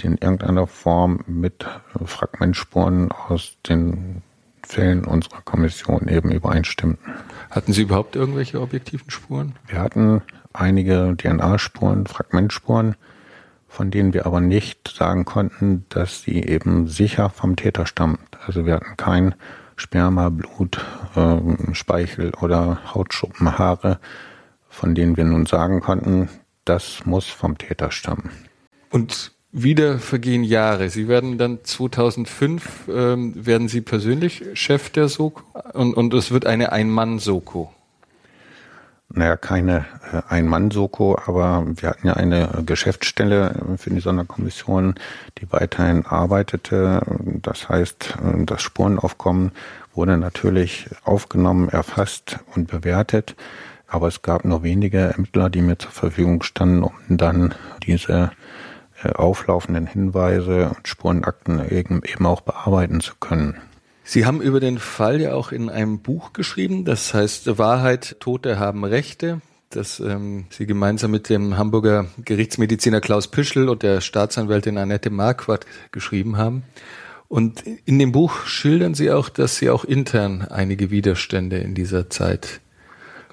Speaker 3: die in irgendeiner Form mit Fragmentspuren aus den Fällen unserer Kommission eben übereinstimmten.
Speaker 2: Hatten Sie überhaupt irgendwelche objektiven Spuren?
Speaker 3: Wir hatten einige DNA-Spuren, Fragmentspuren, von denen wir aber nicht sagen konnten, dass sie eben sicher vom Täter stammt. Also wir hatten kein Sperma, Blut, äh, Speichel oder Hautschuppen, Haare, von denen wir nun sagen konnten, das muss vom Täter stammen.
Speaker 2: Und wieder vergehen Jahre. Sie werden dann 2005 ähm, werden Sie persönlich Chef der Soko und, und es wird eine Ein-Mann-Soko
Speaker 3: naja, keine äh, Ein-Mann-Soko, aber wir hatten ja eine Geschäftsstelle für die Sonderkommission, die weiterhin arbeitete. Das heißt, äh, das Spurenaufkommen wurde natürlich aufgenommen, erfasst und bewertet. Aber es gab nur wenige Ermittler, die mir zur Verfügung standen, um dann diese äh, auflaufenden Hinweise und Spurenakten eben, eben auch bearbeiten zu können.
Speaker 2: Sie haben über den Fall ja auch in einem Buch geschrieben, das heißt Wahrheit, Tote haben Rechte, das ähm, Sie gemeinsam mit dem Hamburger Gerichtsmediziner Klaus Pischel und der Staatsanwältin Annette Marquardt geschrieben haben. Und in dem Buch schildern Sie auch, dass Sie auch intern einige Widerstände in dieser Zeit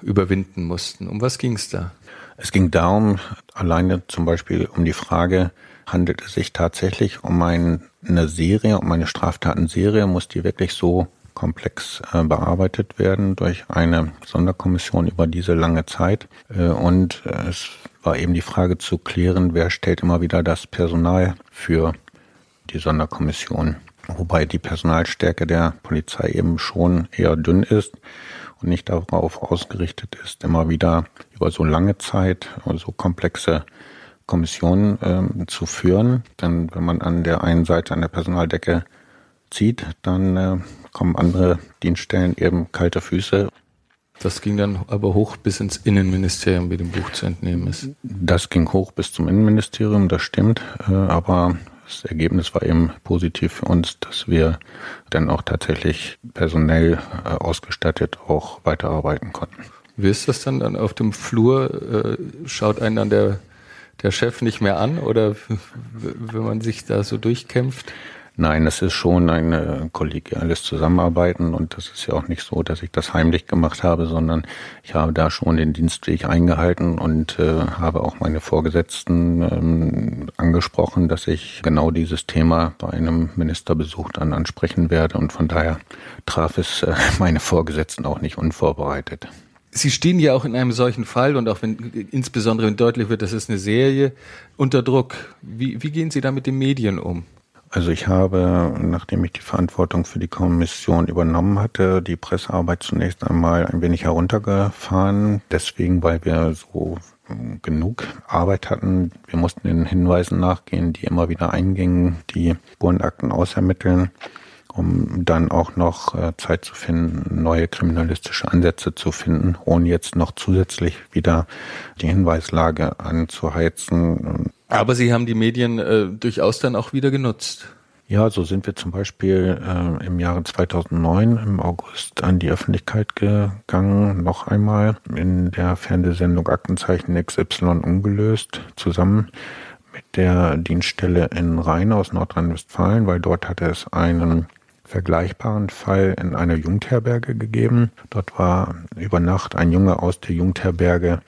Speaker 2: überwinden mussten. Um was ging es da?
Speaker 3: Es ging darum, alleine zum Beispiel um die Frage, handelt es sich tatsächlich um ein, eine Serie, um eine Straftatenserie, muss die wirklich so komplex äh, bearbeitet werden durch eine Sonderkommission über diese lange Zeit. Äh, und äh, es war eben die Frage zu klären, wer stellt immer wieder das Personal für die Sonderkommission. Wobei die Personalstärke der Polizei eben schon eher dünn ist und nicht darauf ausgerichtet ist, immer wieder über so lange Zeit so komplexe Kommission ähm, zu führen. Denn wenn man an der einen Seite an der Personaldecke zieht, dann äh, kommen andere Dienststellen eben kalte Füße.
Speaker 2: Das ging dann aber hoch bis ins Innenministerium, wie dem Buch zu entnehmen ist.
Speaker 3: Das ging hoch bis zum Innenministerium, das stimmt. Äh, aber das Ergebnis war eben positiv für uns, dass wir dann auch tatsächlich personell äh, ausgestattet auch weiterarbeiten konnten.
Speaker 2: Wie ist das dann, dann auf dem Flur? Äh, schaut einen dann der der Chef nicht mehr an oder wenn man sich da so durchkämpft?
Speaker 3: Nein, es ist schon ein kollegiales Zusammenarbeiten und das ist ja auch nicht so, dass ich das heimlich gemacht habe, sondern ich habe da schon den Dienstweg eingehalten und äh, habe auch meine Vorgesetzten ähm, angesprochen, dass ich genau dieses Thema bei einem Ministerbesuch dann ansprechen werde und von daher traf es äh, meine Vorgesetzten auch nicht unvorbereitet.
Speaker 2: Sie stehen ja auch in einem solchen Fall und auch wenn insbesondere wenn deutlich wird, das ist eine Serie, unter Druck. Wie, wie gehen Sie da mit den Medien um?
Speaker 3: Also ich habe, nachdem ich die Verantwortung für die Kommission übernommen hatte, die Pressearbeit zunächst einmal ein wenig heruntergefahren. Deswegen, weil wir so genug Arbeit hatten. Wir mussten den Hinweisen nachgehen, die immer wieder eingingen, die Spurenakten ausermitteln um dann auch noch äh, Zeit zu finden, neue kriminalistische Ansätze zu finden, ohne jetzt noch zusätzlich wieder die Hinweislage anzuheizen.
Speaker 2: Aber Sie haben die Medien äh, durchaus dann auch wieder genutzt.
Speaker 3: Ja, so sind wir zum Beispiel äh, im Jahre 2009 im August an die Öffentlichkeit gegangen, noch einmal in der Fernsehsendung Aktenzeichen XY ungelöst, zusammen mit der Dienststelle in Rhein aus Nordrhein-Westfalen, weil dort hatte es einen vergleichbaren Fall in einer Jugendherberge gegeben. Dort war über Nacht ein Junge aus der Jugendherberge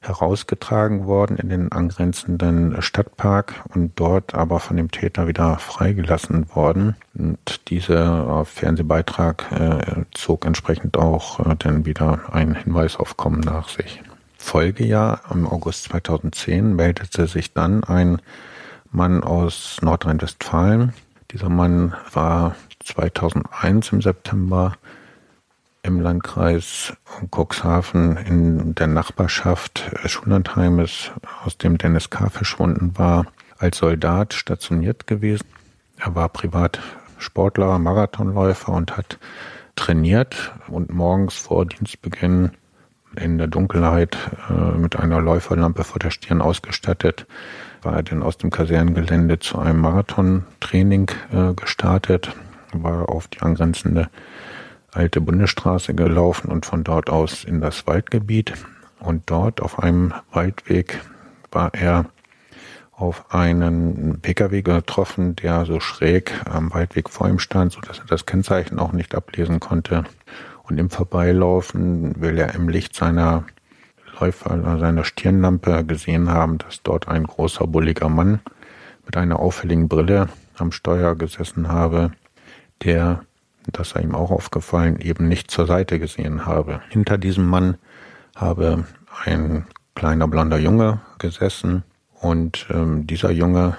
Speaker 3: herausgetragen worden in den angrenzenden Stadtpark und dort aber von dem Täter wieder freigelassen worden. Und dieser Fernsehbeitrag äh, zog entsprechend auch äh, dann wieder ein Hinweisaufkommen nach sich. Folgejahr, im August 2010, meldete sich dann ein Mann aus Nordrhein-Westfalen. Dieser Mann war 2001 im September im Landkreis Cuxhaven in der Nachbarschaft Schullandheimes, aus dem Dennis K. verschwunden war, als Soldat stationiert gewesen. Er war Privatsportler, Marathonläufer und hat trainiert und morgens vor Dienstbeginn in der Dunkelheit äh, mit einer Läuferlampe vor der Stirn ausgestattet, war er dann aus dem Kasernengelände zu einem Marathontraining äh, gestartet, war auf die angrenzende alte Bundesstraße gelaufen und von dort aus in das Waldgebiet. Und dort auf einem Waldweg war er auf einen Pkw getroffen, der so schräg am Waldweg vor ihm stand, so dass er das Kennzeichen auch nicht ablesen konnte. Und im Vorbeilaufen will er im Licht seiner Läufer, seiner Stirnlampe gesehen haben, dass dort ein großer, bulliger Mann mit einer auffälligen Brille am Steuer gesessen habe, der das sei ihm auch aufgefallen, eben nicht zur Seite gesehen habe. Hinter diesem Mann habe ein kleiner blonder Junge gesessen und ähm, dieser Junge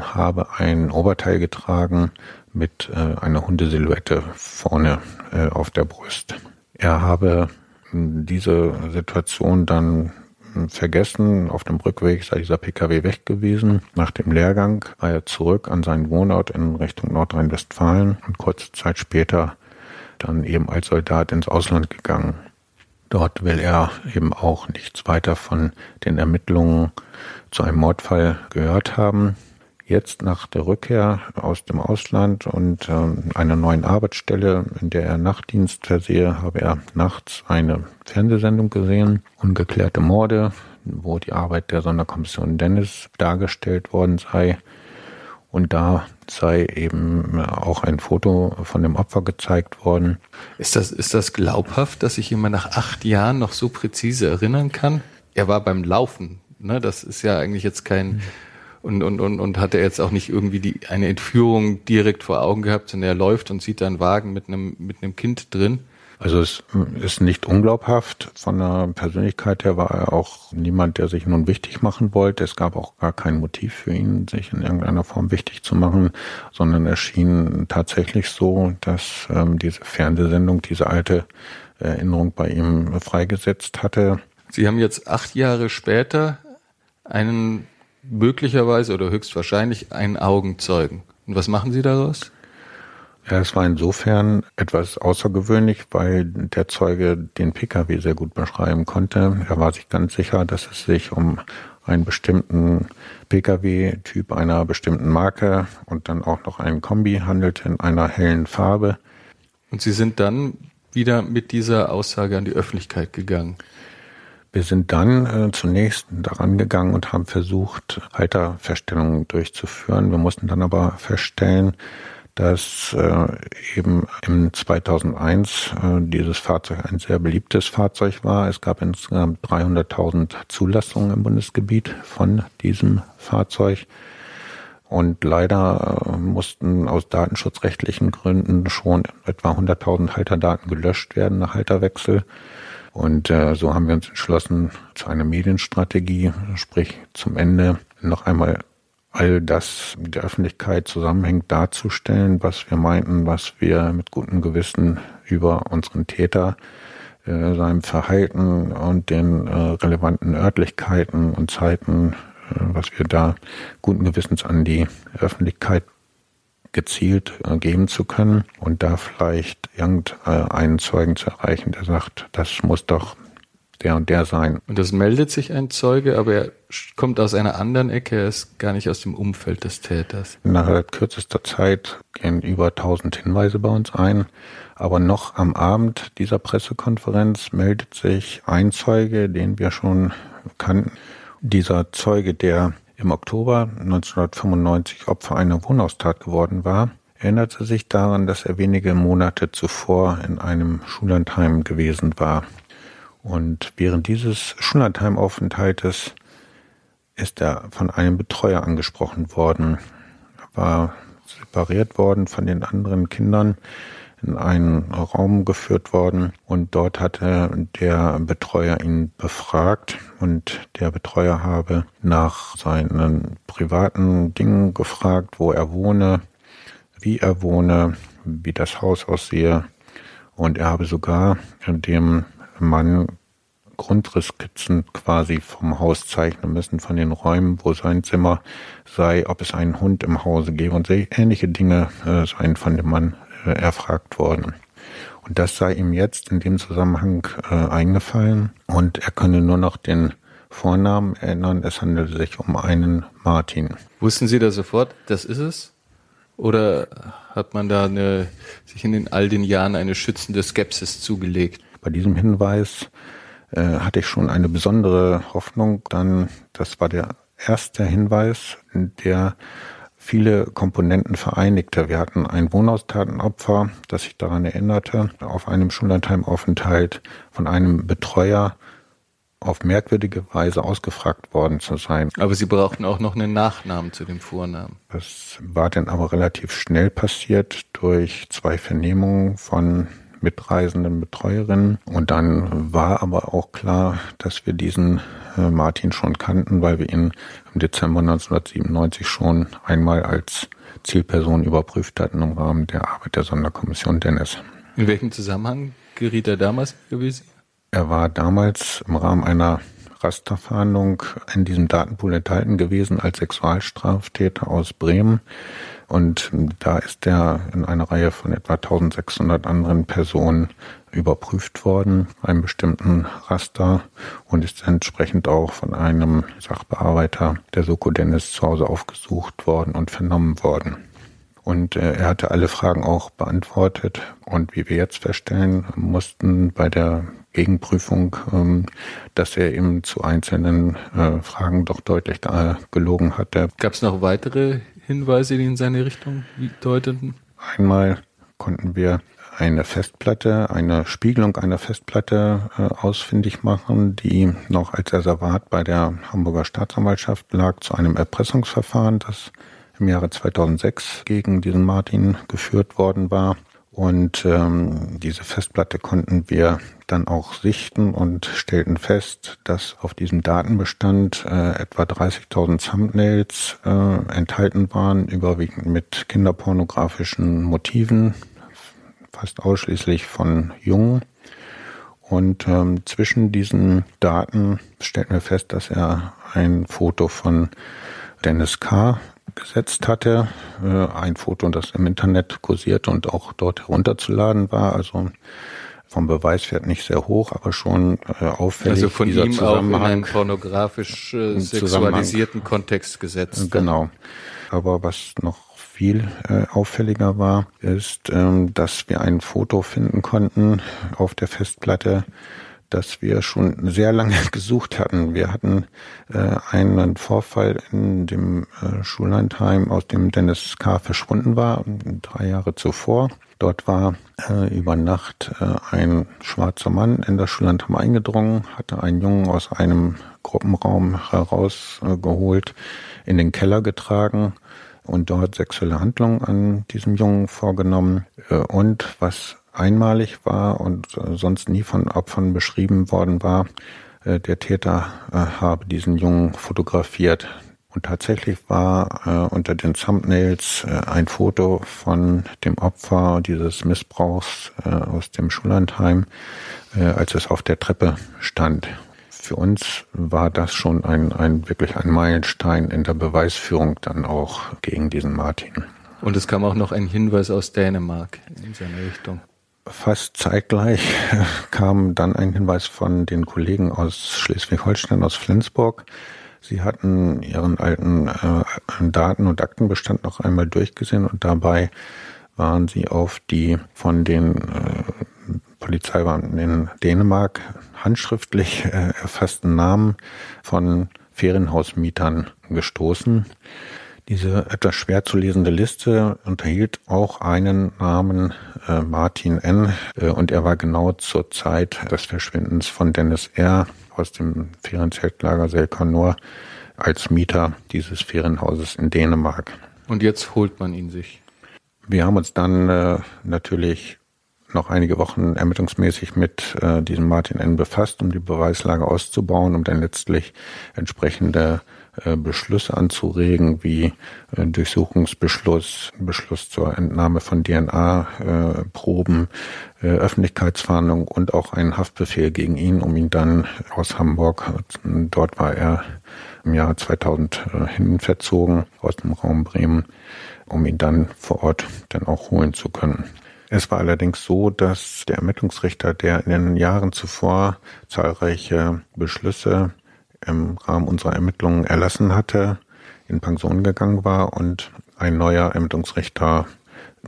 Speaker 3: habe ein Oberteil getragen mit äh, einer Hundesilhouette vorne äh, auf der Brust. Er habe diese Situation dann vergessen. Auf dem Rückweg sei dieser Pkw weg gewesen. Nach dem Lehrgang war er zurück an seinen Wohnort in Richtung Nordrhein-Westfalen und kurze Zeit später dann eben als Soldat ins Ausland gegangen. Dort will er eben auch nichts weiter von den Ermittlungen zu einem Mordfall gehört haben. Jetzt nach der Rückkehr aus dem Ausland und äh, einer neuen Arbeitsstelle, in der er Nachtdienst versehe, habe er nachts eine Fernsehsendung gesehen, Ungeklärte Morde, wo die Arbeit der Sonderkommission Dennis dargestellt worden sei. Und da sei eben auch ein Foto von dem Opfer gezeigt worden.
Speaker 2: Ist das, ist das glaubhaft, dass sich jemand nach acht Jahren noch so präzise erinnern kann? Er war beim Laufen. Ne? Das ist ja eigentlich jetzt kein, mhm und, und, und, und hat er jetzt auch nicht irgendwie die, eine Entführung direkt vor Augen gehabt, sondern er läuft und sieht da einen Wagen mit einem, mit einem Kind drin.
Speaker 3: Also es ist nicht unglaubhaft. Von der Persönlichkeit her war er auch niemand, der sich nun wichtig machen wollte. Es gab auch gar kein Motiv für ihn, sich in irgendeiner Form wichtig zu machen, sondern er schien tatsächlich so, dass ähm, diese Fernsehsendung diese alte Erinnerung bei ihm freigesetzt hatte.
Speaker 2: Sie haben jetzt acht Jahre später einen möglicherweise oder höchstwahrscheinlich einen Augenzeugen. Und was machen Sie daraus?
Speaker 3: Ja, es war insofern etwas außergewöhnlich, weil der Zeuge den Pkw sehr gut beschreiben konnte. Er war sich ganz sicher, dass es sich um einen bestimmten Pkw-Typ einer bestimmten Marke und dann auch noch einen Kombi handelte in einer hellen Farbe.
Speaker 2: Und Sie sind dann wieder mit dieser Aussage an die Öffentlichkeit gegangen?
Speaker 3: Wir sind dann äh, zunächst daran gegangen und haben versucht, Halterfeststellungen durchzuführen. Wir mussten dann aber feststellen, dass äh, eben im 2001 äh, dieses Fahrzeug ein sehr beliebtes Fahrzeug war. Es gab insgesamt 300.000 Zulassungen im Bundesgebiet von diesem Fahrzeug. Und leider äh, mussten aus datenschutzrechtlichen Gründen schon etwa 100.000 Halterdaten gelöscht werden nach Halterwechsel. Und äh, so haben wir uns entschlossen zu einer Medienstrategie, sprich zum Ende noch einmal all das mit der Öffentlichkeit zusammenhängt darzustellen, was wir meinten, was wir mit gutem Gewissen über unseren Täter, äh, seinem Verhalten und den äh, relevanten Örtlichkeiten und Zeiten, äh, was wir da guten Gewissens an die Öffentlichkeit gezielt äh, geben zu können und da vielleicht irgendeinen Zeugen zu erreichen, der sagt, das muss doch der und der sein.
Speaker 2: Und es meldet sich ein Zeuge, aber er kommt aus einer anderen Ecke, er ist gar nicht aus dem Umfeld des Täters.
Speaker 3: Nach kürzester Zeit gehen über 1000 Hinweise bei uns ein, aber noch am Abend dieser Pressekonferenz meldet sich ein Zeuge, den wir schon kannten. Dieser Zeuge, der im Oktober 1995 Opfer einer Wohnhaustat geworden war, erinnerte sich daran, dass er wenige Monate zuvor in einem Schullandheim gewesen war. Und während dieses Schullandheimaufenthaltes ist er von einem Betreuer angesprochen worden. War separiert worden von den anderen Kindern, in einen Raum geführt worden und dort hatte der Betreuer ihn befragt und der Betreuer habe nach seinen privaten Dingen gefragt, wo er wohne, wie er wohne, wie das Haus aussehe. Und er habe sogar dem Mann Grundrisskizzen quasi vom Haus zeichnen müssen, von den Räumen, wo sein Zimmer sei, ob es einen Hund im Hause gäbe und ähnliche Dinge äh, seien von dem Mann erfragt worden. Und das sei ihm jetzt in dem Zusammenhang äh, eingefallen und er könne nur noch den Vornamen erinnern. Es handelt sich um einen Martin.
Speaker 2: Wussten Sie da sofort, das ist es? Oder hat man da eine, sich in den, all den Jahren eine schützende Skepsis zugelegt?
Speaker 3: Bei diesem Hinweis äh, hatte ich schon eine besondere Hoffnung. Dann, das war der erste Hinweis, der viele Komponenten vereinigte. Wir hatten ein Wohnhaustatenopfer, das sich daran erinnerte, auf einem Schullandheimaufenthalt von einem Betreuer auf merkwürdige Weise ausgefragt worden zu sein.
Speaker 2: Aber Sie brauchten auch noch einen Nachnamen zu dem Vornamen.
Speaker 3: Das war dann aber relativ schnell passiert durch zwei Vernehmungen von mitreisenden Betreuerinnen. Und dann war aber auch klar, dass wir diesen äh, Martin schon kannten, weil wir ihn im Dezember 1997 schon einmal als Zielperson überprüft hatten im Rahmen der Arbeit der Sonderkommission Dennis.
Speaker 2: In welchem Zusammenhang geriet er damals gewesen?
Speaker 3: Er war damals im Rahmen einer Rasterfahndung in diesem Datenpool enthalten gewesen als Sexualstraftäter aus Bremen. Und da ist er in einer Reihe von etwa 1600 anderen Personen überprüft worden, einem bestimmten Raster und ist entsprechend auch von einem Sachbearbeiter der Soko Dennis zu Hause aufgesucht worden und vernommen worden. Und äh, er hatte alle Fragen auch beantwortet. Und wie wir jetzt feststellen mussten bei der Gegenprüfung, ähm, dass er eben zu einzelnen äh, Fragen doch deutlich äh, gelogen hatte.
Speaker 2: Gab es noch weitere Hinweise, die in seine Richtung deuteten?
Speaker 3: Einmal konnten wir eine Festplatte, eine Spiegelung einer Festplatte äh, ausfindig machen, die noch als Reservat bei der Hamburger Staatsanwaltschaft lag zu einem Erpressungsverfahren, das im Jahre 2006 gegen diesen Martin geführt worden war. Und ähm, diese Festplatte konnten wir dann auch sichten und stellten fest, dass auf diesem Datenbestand äh, etwa 30.000 Thumbnails äh, enthalten waren, überwiegend mit kinderpornografischen Motiven, fast ausschließlich von Jungen. Und ähm, zwischen diesen Daten stellten wir fest, dass er ein Foto von Dennis K gesetzt hatte. Äh, ein Foto, das im Internet kursierte und auch dort herunterzuladen war. Also vom Beweiswert nicht sehr hoch, aber schon äh, auffällig.
Speaker 2: Also von ihm auch in einen pornografisch äh, sexualisierten Kontext gesetzt.
Speaker 3: Genau. Aber was noch viel äh, auffälliger war, ist, ähm, dass wir ein Foto finden konnten auf der Festplatte, dass wir schon sehr lange gesucht hatten. Wir hatten äh, einen Vorfall in dem äh, Schullandheim, aus dem Dennis K. verschwunden war, drei Jahre zuvor. Dort war äh, über Nacht äh, ein schwarzer Mann in das Schullandheim eingedrungen, hatte einen Jungen aus einem Gruppenraum herausgeholt, äh, in den Keller getragen und dort sexuelle Handlungen an diesem Jungen vorgenommen. Äh, und was einmalig war und äh, sonst nie von Opfern beschrieben worden war. Äh, der Täter äh, habe diesen Jungen fotografiert. Und tatsächlich war unter den Thumbnails ein Foto von dem Opfer dieses Missbrauchs aus dem Schullandheim, als es auf der Treppe stand. Für uns war das schon ein, ein wirklich ein Meilenstein in der Beweisführung dann auch gegen diesen Martin.
Speaker 2: Und es kam auch noch ein Hinweis aus Dänemark in seine Richtung.
Speaker 3: Fast zeitgleich kam dann ein Hinweis von den Kollegen aus Schleswig-Holstein, aus Flensburg. Sie hatten ihren alten äh, Daten- und Aktenbestand noch einmal durchgesehen und dabei waren sie auf die von den äh, Polizeibeamten in Dänemark handschriftlich äh, erfassten Namen von Ferienhausmietern gestoßen. Diese etwas schwer zu lesende Liste unterhielt auch einen Namen äh, Martin N. Äh, und er war genau zur Zeit des Verschwindens von Dennis R. aus dem Ferienzeltlager Selkanor als Mieter dieses Ferienhauses in Dänemark.
Speaker 2: Und jetzt holt man ihn sich.
Speaker 3: Wir haben uns dann äh, natürlich noch einige Wochen ermittlungsmäßig mit äh, diesem Martin N. befasst, um die Beweislage auszubauen, um dann letztlich entsprechende Beschlüsse anzuregen, wie äh, Durchsuchungsbeschluss, Beschluss zur Entnahme von DNA-Proben, äh, Öffentlichkeitsfahndung und auch einen Haftbefehl gegen ihn, um ihn dann aus Hamburg, dort war er im Jahr 2000 hin verzogen, aus dem Raum Bremen, um ihn dann vor Ort dann auch holen zu können. Es war allerdings so, dass der Ermittlungsrichter, der in den Jahren zuvor zahlreiche Beschlüsse im Rahmen unserer Ermittlungen erlassen hatte, in Pension gegangen war und ein neuer Ermittlungsrichter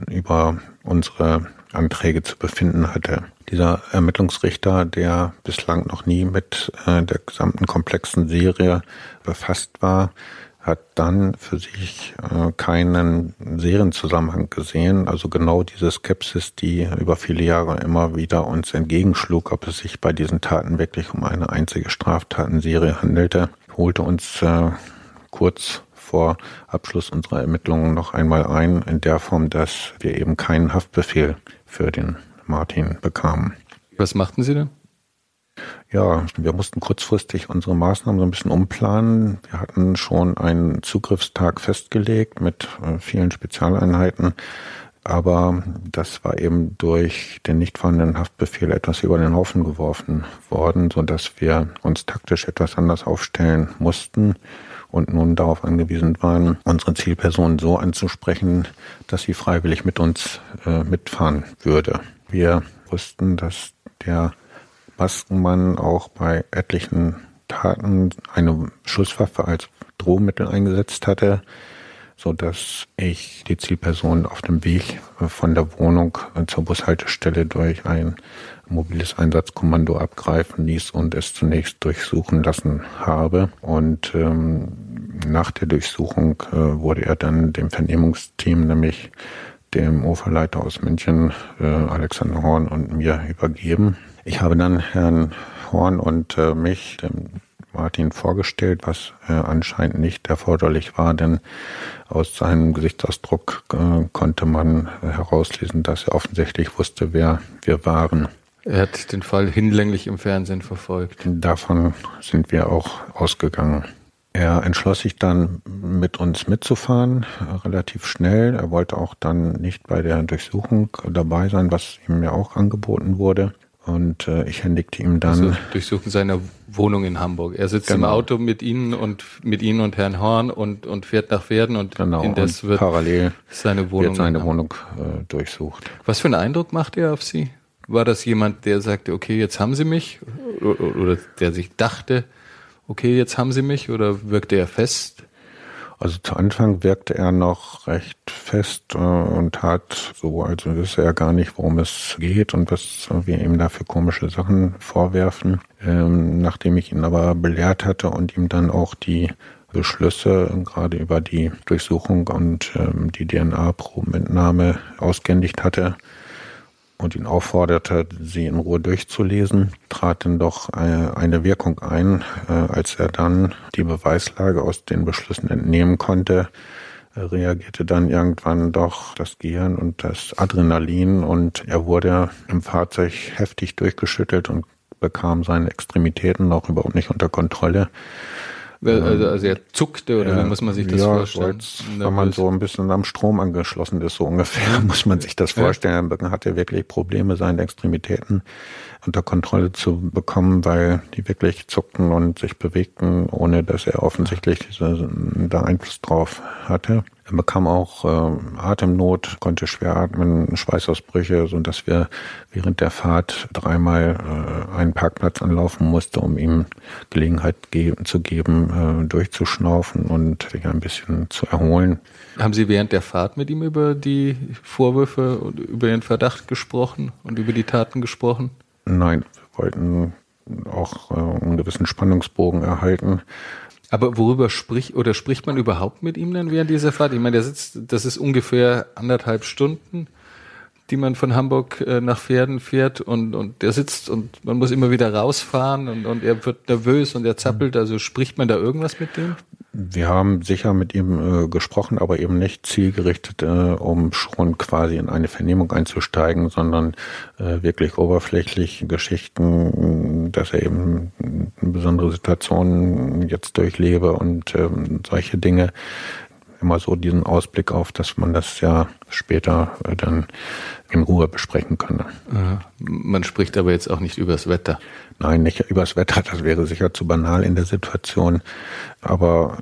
Speaker 3: über unsere Anträge zu befinden hatte. Dieser Ermittlungsrichter, der bislang noch nie mit äh, der gesamten komplexen Serie befasst war, hat dann für sich äh, keinen Serienzusammenhang gesehen. Also genau diese Skepsis, die über viele Jahre immer wieder uns entgegenschlug, ob es sich bei diesen Taten wirklich um eine einzige Straftatenserie handelte, holte uns äh, kurz vor Abschluss unserer Ermittlungen noch einmal ein, in der Form, dass wir eben keinen Haftbefehl für den Martin bekamen.
Speaker 2: Was machten Sie denn?
Speaker 3: Ja, wir mussten kurzfristig unsere Maßnahmen so ein bisschen umplanen. Wir hatten schon einen Zugriffstag festgelegt mit äh, vielen Spezialeinheiten. Aber das war eben durch den nicht vorhandenen Haftbefehl etwas über den Haufen geworfen worden, so dass wir uns taktisch etwas anders aufstellen mussten und nun darauf angewiesen waren, unsere Zielperson so anzusprechen, dass sie freiwillig mit uns äh, mitfahren würde. Wir wussten, dass der Maskenmann auch bei etlichen Taten eine Schusswaffe als Drohmittel eingesetzt hatte, so dass ich die Zielperson auf dem Weg von der Wohnung zur Bushaltestelle durch ein mobiles Einsatzkommando abgreifen ließ und es zunächst durchsuchen lassen habe. Und ähm, nach der Durchsuchung äh, wurde er dann dem Vernehmungsteam, nämlich dem Uferleiter aus München, äh, Alexander Horn und mir übergeben. Ich habe dann Herrn Horn und äh, mich, dem Martin, vorgestellt, was äh, anscheinend nicht erforderlich war, denn aus seinem Gesichtsausdruck äh, konnte man herauslesen, dass er offensichtlich wusste, wer wir waren.
Speaker 2: Er hat den Fall hinlänglich im Fernsehen verfolgt.
Speaker 3: Davon sind wir auch ausgegangen. Er entschloss sich dann, mit uns mitzufahren, relativ schnell. Er wollte auch dann nicht bei der Durchsuchung dabei sein, was ihm ja auch angeboten wurde. Und äh, ich händigte ihm dann. Also
Speaker 2: durchsuchen seine Wohnung in Hamburg. Er sitzt genau. im Auto mit Ihnen und mit Ihnen und Herrn Horn und, und fährt nach Pferden und
Speaker 3: genau.
Speaker 2: indes
Speaker 3: und wird parallel
Speaker 2: seine Wohnung,
Speaker 3: wird seine Wohnung äh, durchsucht.
Speaker 2: Was für einen Eindruck macht er auf Sie? War das jemand, der sagte, okay, jetzt haben Sie mich? Oder der sich dachte, okay, jetzt haben Sie mich? Oder wirkte er fest?
Speaker 3: Also zu Anfang wirkte er noch recht fest äh, und tat so, also wüsste er gar nicht, worum es geht und was wir ihm da für komische Sachen vorwerfen. Ähm, nachdem ich ihn aber belehrt hatte und ihm dann auch die Beschlüsse gerade über die Durchsuchung und ähm, die DNA-Probenentnahme ausgehändigt hatte, und ihn aufforderte, sie in Ruhe durchzulesen, trat dann doch äh, eine Wirkung ein, äh, als er dann die Beweislage aus den Beschlüssen entnehmen konnte, reagierte dann irgendwann doch das Gehirn und das Adrenalin und er wurde im Fahrzeug heftig durchgeschüttelt und bekam seine Extremitäten auch überhaupt nicht unter Kontrolle.
Speaker 2: Also, also er zuckte oder wie muss man sich das ja, vorstellen?
Speaker 3: wenn man so ein bisschen am Strom angeschlossen ist, so ungefähr, muss man sich das vorstellen. Dann hat er wirklich Probleme, seine Extremitäten unter Kontrolle zu bekommen, weil die wirklich zuckten und sich bewegten, ohne dass er offensichtlich da Einfluss drauf hatte. Er bekam auch äh, Atemnot, konnte schwer atmen, Schweißausbrüche, so dass wir während der Fahrt dreimal äh, einen Parkplatz anlaufen mussten, um ihm Gelegenheit ge zu geben, äh, durchzuschnaufen und sich ein bisschen zu erholen.
Speaker 2: Haben Sie während der Fahrt mit ihm über die Vorwürfe und über den Verdacht gesprochen und über die Taten gesprochen?
Speaker 3: Nein, wir wollten auch äh, einen gewissen Spannungsbogen erhalten.
Speaker 2: Aber worüber spricht oder spricht man überhaupt mit ihm dann während dieser Fahrt? Ich meine, der sitzt, das ist ungefähr anderthalb Stunden, die man von Hamburg äh, nach Pferden fährt und, und der sitzt und man muss immer wieder rausfahren und, und er wird nervös und er zappelt. Also spricht man da irgendwas mit dem?
Speaker 3: Wir haben sicher mit ihm äh, gesprochen, aber eben nicht zielgerichtet, äh, um schon quasi in eine Vernehmung einzusteigen, sondern äh, wirklich oberflächlich Geschichten, dass er eben besondere Situationen jetzt durchlebe und ähm, solche Dinge. Immer so diesen Ausblick auf, dass man das ja später äh, dann in Ruhe besprechen könne.
Speaker 2: Man spricht aber jetzt auch nicht übers Wetter.
Speaker 3: Nein, nicht übers Wetter, das wäre sicher zu banal in der Situation. Aber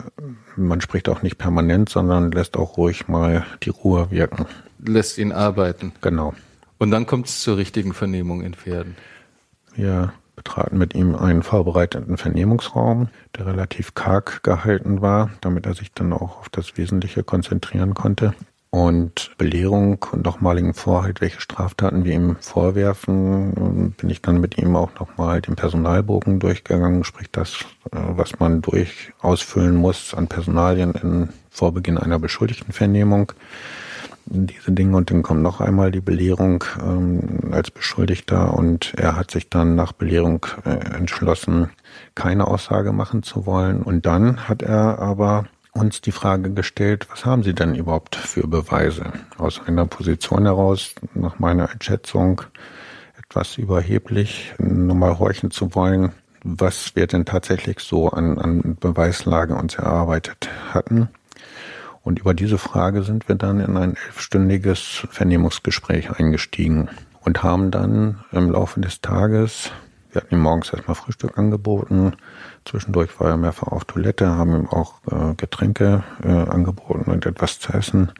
Speaker 3: man spricht auch nicht permanent, sondern lässt auch ruhig mal die Ruhe wirken.
Speaker 2: Lässt ihn arbeiten.
Speaker 3: Genau.
Speaker 2: Und dann kommt es zur richtigen Vernehmung in Pferden.
Speaker 3: Wir betraten mit ihm einen vorbereiteten Vernehmungsraum, der relativ karg gehalten war, damit er sich dann auch auf das Wesentliche konzentrieren konnte und Belehrung und nochmaligen Vorhalt, welche Straftaten wir ihm vorwerfen, bin ich dann mit ihm auch nochmal den Personalbogen durchgegangen, sprich das, äh, was man durch ausfüllen muss an Personalien in Vorbeginn einer Beschuldigtenvernehmung. Diese Dinge und dann kommt noch einmal die Belehrung ähm, als Beschuldigter und er hat sich dann nach Belehrung äh, entschlossen, keine Aussage machen zu wollen. Und dann hat er aber uns die Frage gestellt, was haben Sie denn überhaupt für Beweise? Aus einer Position heraus, nach meiner Einschätzung, etwas überheblich, nochmal horchen zu wollen, was wir denn tatsächlich so an, an Beweislage uns erarbeitet hatten. Und über diese Frage sind wir dann in ein elfstündiges Vernehmungsgespräch eingestiegen und haben dann im Laufe des Tages, wir hatten ihm morgens erstmal Frühstück angeboten, Zwischendurch war er mehrfach auf Toilette, haben ihm auch äh, Getränke äh, angeboten und etwas zu essen.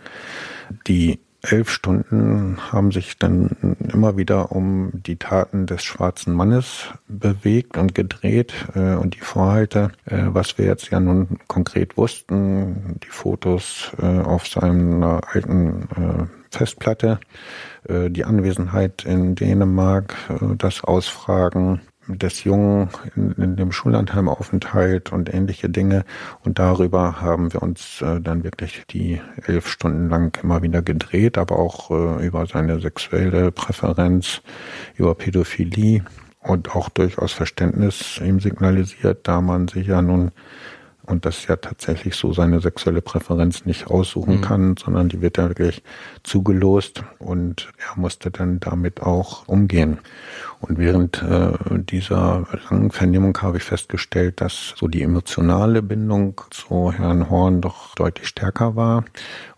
Speaker 3: Die elf Stunden haben sich dann immer wieder um die Taten des schwarzen Mannes bewegt und gedreht äh, und die Vorhalte, äh, was wir jetzt ja nun konkret wussten, die Fotos äh, auf seiner alten äh, Festplatte, äh, die Anwesenheit in Dänemark, äh, das Ausfragen des Jungen in, in dem Schullandheimaufenthalt und ähnliche Dinge. Und darüber haben wir uns äh, dann wirklich die elf Stunden lang immer wieder gedreht, aber auch äh, über seine sexuelle Präferenz, über Pädophilie und auch durchaus Verständnis ihm signalisiert, da man sich ja nun und das ja tatsächlich so seine sexuelle Präferenz nicht aussuchen mhm. kann, sondern die wird ja wirklich zugelost und er musste dann damit auch umgehen. Und während äh, dieser langen Vernehmung habe ich festgestellt, dass so die emotionale Bindung zu Herrn Horn doch deutlich stärker war.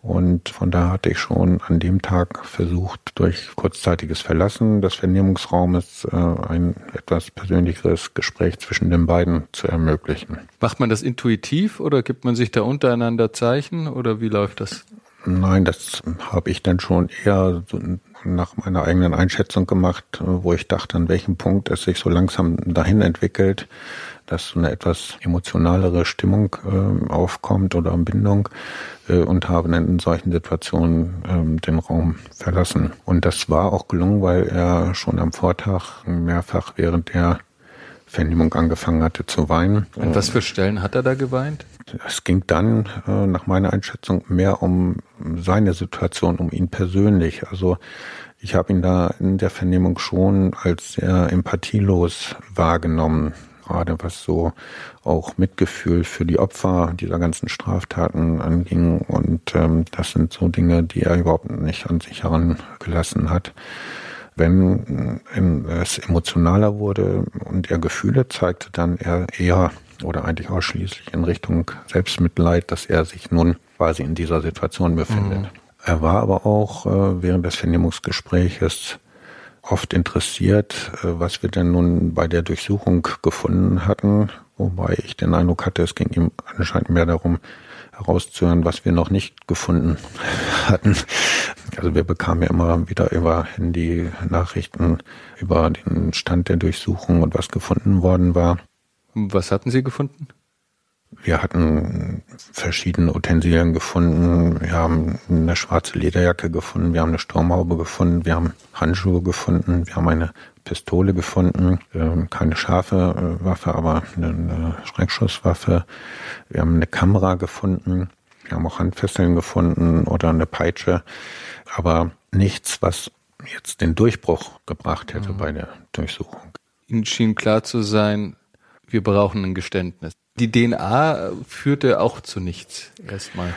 Speaker 3: Und von da hatte ich schon an dem Tag versucht, durch kurzzeitiges Verlassen des Vernehmungsraumes äh, ein etwas persönlicheres Gespräch zwischen den beiden zu ermöglichen.
Speaker 2: Macht man das intuitiv oder gibt man sich da untereinander Zeichen oder wie läuft das?
Speaker 3: Nein, das habe ich dann schon eher so nach meiner eigenen Einschätzung gemacht, wo ich dachte, an welchem Punkt es sich so langsam dahin entwickelt, dass so eine etwas emotionalere Stimmung äh, aufkommt oder Bindung äh, und habe dann in solchen Situationen äh, den Raum verlassen. Und das war auch gelungen, weil er schon am Vortag mehrfach während der Vernehmung angefangen hatte zu weinen.
Speaker 2: An was für Stellen hat er da geweint?
Speaker 3: Es ging dann äh, nach meiner Einschätzung mehr um seine Situation, um ihn persönlich. Also ich habe ihn da in der Vernehmung schon als sehr empathielos wahrgenommen, gerade was so auch Mitgefühl für die Opfer dieser ganzen Straftaten anging. Und ähm, das sind so Dinge, die er überhaupt nicht an sich herangelassen hat. Wenn es emotionaler wurde und er Gefühle zeigte, dann er eher oder eigentlich ausschließlich in Richtung Selbstmitleid, dass er sich nun quasi in dieser Situation befindet. Mhm. Er war aber auch äh, während des Vernehmungsgespräches oft interessiert, äh, was wir denn nun bei der Durchsuchung gefunden hatten, wobei ich den Eindruck hatte, es ging ihm anscheinend mehr darum, herauszuhören, was wir noch nicht gefunden hatten. Also wir bekamen ja immer wieder über Handy Nachrichten über den Stand der Durchsuchung und was gefunden worden war.
Speaker 2: Was hatten Sie gefunden?
Speaker 3: Wir hatten verschiedene Utensilien gefunden. Wir haben eine schwarze Lederjacke gefunden. Wir haben eine Sturmhaube gefunden. Wir haben Handschuhe gefunden. Wir haben eine Pistole gefunden, ähm, keine scharfe äh, Waffe, aber eine Schreckschusswaffe. Wir haben eine Kamera gefunden, wir haben auch Handfesseln gefunden oder eine Peitsche, aber nichts, was jetzt den Durchbruch gebracht hätte mhm. bei der Durchsuchung.
Speaker 2: Ihnen schien klar zu sein, wir brauchen ein Geständnis. Die DNA führte auch zu nichts erstmal.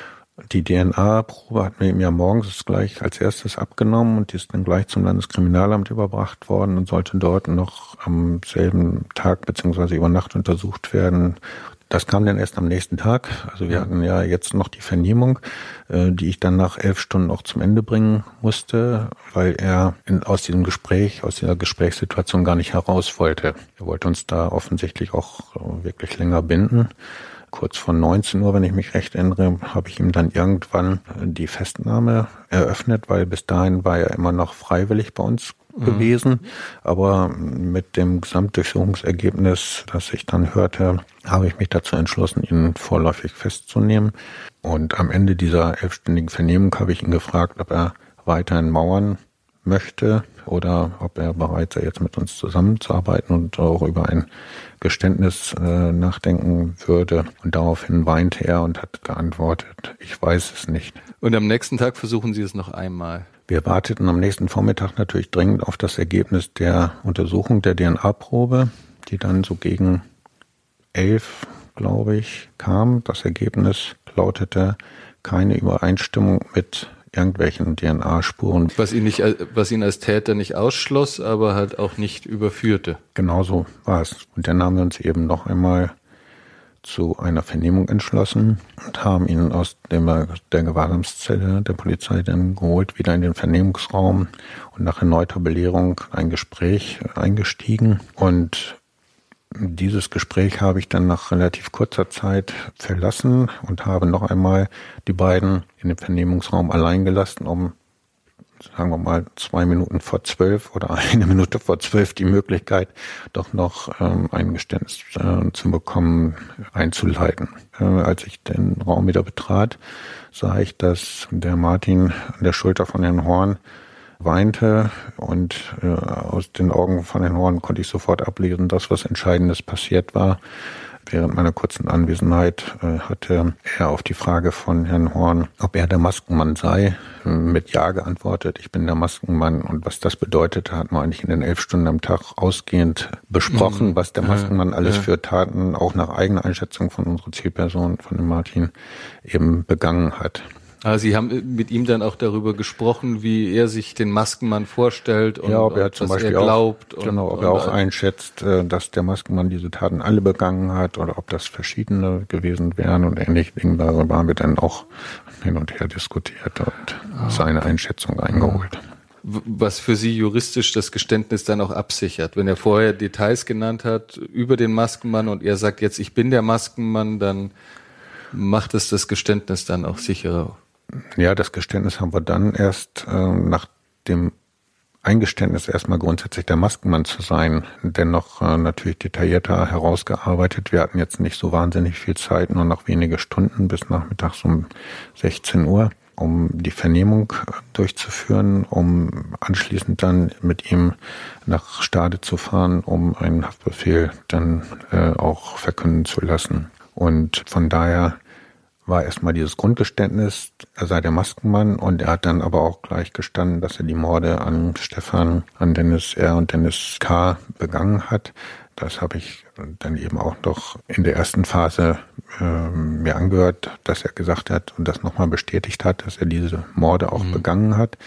Speaker 3: Die DNA-Probe hat mir eben ja morgens gleich als erstes abgenommen und die ist dann gleich zum Landeskriminalamt überbracht worden und sollte dort noch am selben Tag beziehungsweise über Nacht untersucht werden. Das kam dann erst am nächsten Tag. Also wir hatten ja jetzt noch die Vernehmung, äh, die ich dann nach elf Stunden auch zum Ende bringen musste, weil er in, aus diesem Gespräch, aus dieser Gesprächssituation gar nicht heraus wollte. Er wollte uns da offensichtlich auch wirklich länger binden kurz vor 19 Uhr, wenn ich mich recht erinnere, habe ich ihm dann irgendwann die Festnahme eröffnet, weil bis dahin war er immer noch freiwillig bei uns mhm. gewesen. Aber mit dem Gesamtdurchsuchungsergebnis, das ich dann hörte, habe ich mich dazu entschlossen, ihn vorläufig festzunehmen. Und am Ende dieser elfstündigen Vernehmung habe ich ihn gefragt, ob er weiterhin mauern möchte oder ob er bereit sei, jetzt mit uns zusammenzuarbeiten und auch über ein Geständnis äh, nachdenken würde. Und daraufhin weinte er und hat geantwortet, ich weiß es nicht.
Speaker 2: Und am nächsten Tag versuchen Sie es noch einmal.
Speaker 3: Wir warteten am nächsten Vormittag natürlich dringend auf das Ergebnis der Untersuchung der DNA-Probe, die dann so gegen elf, glaube ich, kam. Das Ergebnis lautete keine Übereinstimmung mit irgendwelchen DNA-Spuren.
Speaker 2: Was ihn nicht, was ihn als Täter nicht ausschloss, aber halt auch nicht überführte.
Speaker 3: Genauso war es. Und dann haben wir uns eben noch einmal zu einer Vernehmung entschlossen und haben ihn aus dem, der Gewahrsamszelle der Polizei dann geholt, wieder in den Vernehmungsraum und nach erneuter Belehrung ein Gespräch eingestiegen. Und dieses Gespräch habe ich dann nach relativ kurzer Zeit verlassen und habe noch einmal die beiden in den Vernehmungsraum allein gelassen, um, sagen wir mal, zwei Minuten vor zwölf oder eine Minute vor zwölf die Möglichkeit, doch noch ähm, ein Geständnis äh, zu bekommen, einzuleiten. Äh, als ich den Raum wieder betrat, sah ich, dass der Martin an der Schulter von Herrn Horn weinte und äh, aus den Augen von den Horn konnte ich sofort ablesen, dass was Entscheidendes passiert war. Während meiner kurzen Anwesenheit äh, hatte er auf die Frage von Herrn Horn, ob er der Maskenmann sei, mit Ja geantwortet, ich bin der Maskenmann. Und was das bedeutet, hat man eigentlich in den elf Stunden am Tag ausgehend besprochen, mhm. was der Maskenmann alles ja. für Taten, auch nach eigener Einschätzung von unserer Zielperson, von dem Martin, eben begangen hat.
Speaker 2: Ah, Sie haben mit ihm dann auch darüber gesprochen, wie er sich den Maskenmann vorstellt
Speaker 3: und ja, ob er zum Beispiel er glaubt. Auch, genau, ob und, er auch einschätzt, äh, dass der Maskenmann diese Taten alle begangen hat oder ob das verschiedene gewesen wären und ähnliche Dinge. Darüber haben wir dann auch hin und her diskutiert und ah. seine Einschätzung eingeholt.
Speaker 2: Was für Sie juristisch das Geständnis dann auch absichert. Wenn er vorher Details genannt hat über den Maskenmann und er sagt jetzt, ich bin der Maskenmann, dann macht es das Geständnis dann auch sicherer.
Speaker 3: Ja, das Geständnis haben wir dann erst äh, nach dem Eingeständnis erstmal grundsätzlich der Maskenmann zu sein, dennoch äh, natürlich detaillierter herausgearbeitet. Wir hatten jetzt nicht so wahnsinnig viel Zeit, nur noch wenige Stunden bis nachmittags um 16 Uhr, um die Vernehmung durchzuführen, um anschließend dann mit ihm nach Stade zu fahren, um einen Haftbefehl dann äh, auch verkünden zu lassen. Und von daher war erstmal dieses Grundgeständnis, er sei der Maskenmann und er hat dann aber auch gleich gestanden, dass er die Morde an Stefan, an Dennis R. und Dennis K. begangen hat. Das habe ich dann eben auch noch in der ersten Phase äh, mir angehört, dass er gesagt hat und das nochmal bestätigt hat, dass er diese Morde auch mhm. begangen hat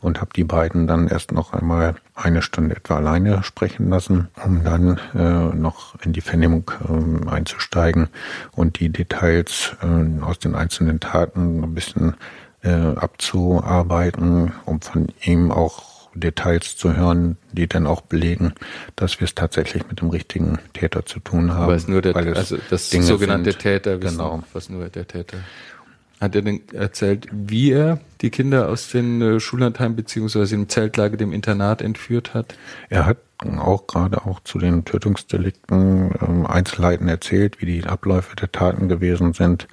Speaker 3: und habe die beiden dann erst noch einmal eine Stunde etwa alleine sprechen lassen, um dann äh, noch in die Vernehmung äh, einzusteigen und die Details äh, aus den einzelnen Taten ein bisschen äh, abzuarbeiten, um von ihm auch Details zu hören, die dann auch belegen, dass wir es tatsächlich mit dem richtigen Täter zu tun haben.
Speaker 2: Aber es nur der, also das Dinge sogenannte sind, Täter wissen, genau. was nur der Täter. Hat er denn erzählt, wie er die Kinder aus den äh, Schullandheim beziehungsweise im Zeltlager dem Internat entführt hat?
Speaker 3: Er hat auch gerade auch zu den Tötungsdelikten ähm, Einzelheiten erzählt, wie die Abläufe der Taten gewesen sind.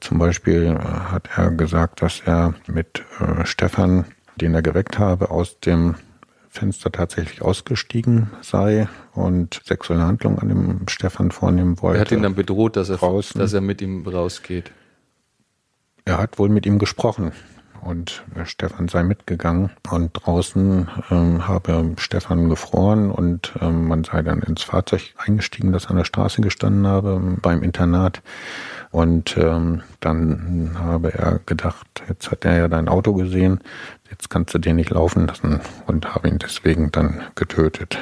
Speaker 3: Zum Beispiel äh, hat er gesagt, dass er mit äh, Stefan den er geweckt habe, aus dem Fenster tatsächlich ausgestiegen sei und sexuelle Handlung an dem Stefan vornehmen wollte.
Speaker 2: Er hat ihn dann bedroht, dass er, draußen. dass er mit ihm rausgeht.
Speaker 3: Er hat wohl mit ihm gesprochen und Stefan sei mitgegangen und draußen ähm, habe Stefan gefroren und ähm, man sei dann ins Fahrzeug eingestiegen, das an der Straße gestanden habe beim Internat und ähm, dann habe er gedacht, jetzt hat er ja dein Auto gesehen, jetzt kannst du den nicht laufen lassen und habe ihn deswegen dann getötet.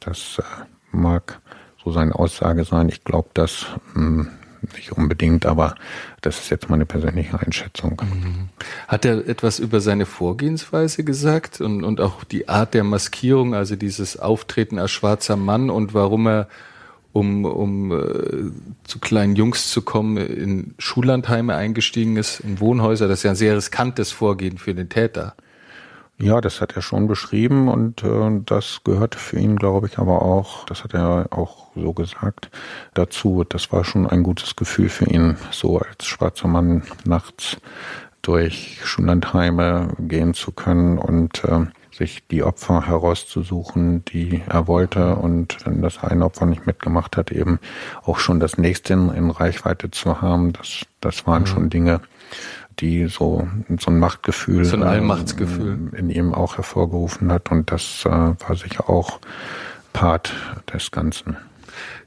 Speaker 3: Das äh, mag so seine Aussage sein. Ich glaube das mh, hm, nicht unbedingt, aber das ist jetzt meine persönliche Einschätzung. Mhm.
Speaker 2: Hat er etwas über seine Vorgehensweise gesagt und, und auch die Art der Maskierung, also dieses Auftreten als schwarzer Mann und warum er um, um äh, zu kleinen Jungs zu kommen, in Schullandheime eingestiegen ist, in Wohnhäuser. Das ist ja ein sehr riskantes Vorgehen für den Täter.
Speaker 3: Ja, das hat er schon beschrieben und äh, das gehörte für ihn, glaube ich, aber auch, das hat er auch so gesagt, dazu. Das war schon ein gutes Gefühl für ihn, so als schwarzer Mann nachts durch Schullandheime gehen zu können und äh, sich die Opfer herauszusuchen, die er wollte und wenn das eine Opfer nicht mitgemacht hat, eben auch schon das nächste in, in Reichweite zu haben. Das, das waren mhm. schon Dinge, die so, so ein Machtgefühl,
Speaker 2: so ein Allmachtsgefühl
Speaker 3: äh, in ihm auch hervorgerufen hat und das äh, war sicher auch Part des Ganzen.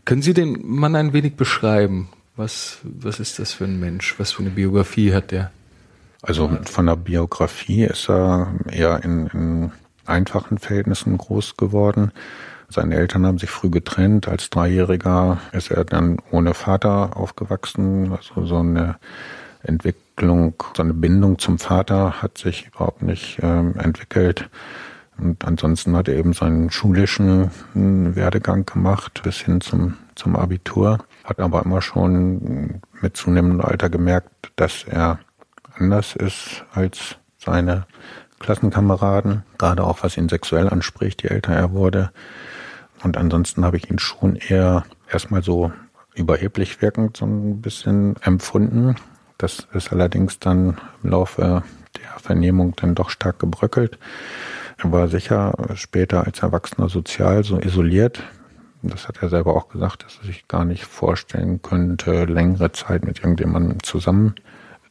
Speaker 2: Können Sie den Mann ein wenig beschreiben? Was, was ist das für ein Mensch? Was für eine Biografie hat der?
Speaker 3: Also von der Biografie ist er eher in, in einfachen Verhältnissen groß geworden. Seine Eltern haben sich früh getrennt. Als Dreijähriger ist er dann ohne Vater aufgewachsen. Also so eine Entwicklung, so eine Bindung zum Vater hat sich überhaupt nicht ähm, entwickelt. Und ansonsten hat er eben seinen schulischen hm, Werdegang gemacht bis hin zum, zum Abitur, hat aber immer schon mit zunehmendem Alter gemerkt, dass er anders ist als seine Klassenkameraden, gerade auch was ihn sexuell anspricht, je älter er wurde. Und ansonsten habe ich ihn schon eher erstmal so überheblich wirkend so ein bisschen empfunden. Das ist allerdings dann im Laufe der Vernehmung dann doch stark gebröckelt. Er war sicher später als Erwachsener sozial so isoliert. Das hat er selber auch gesagt, dass er sich gar nicht vorstellen könnte, längere Zeit mit irgendjemandem zusammen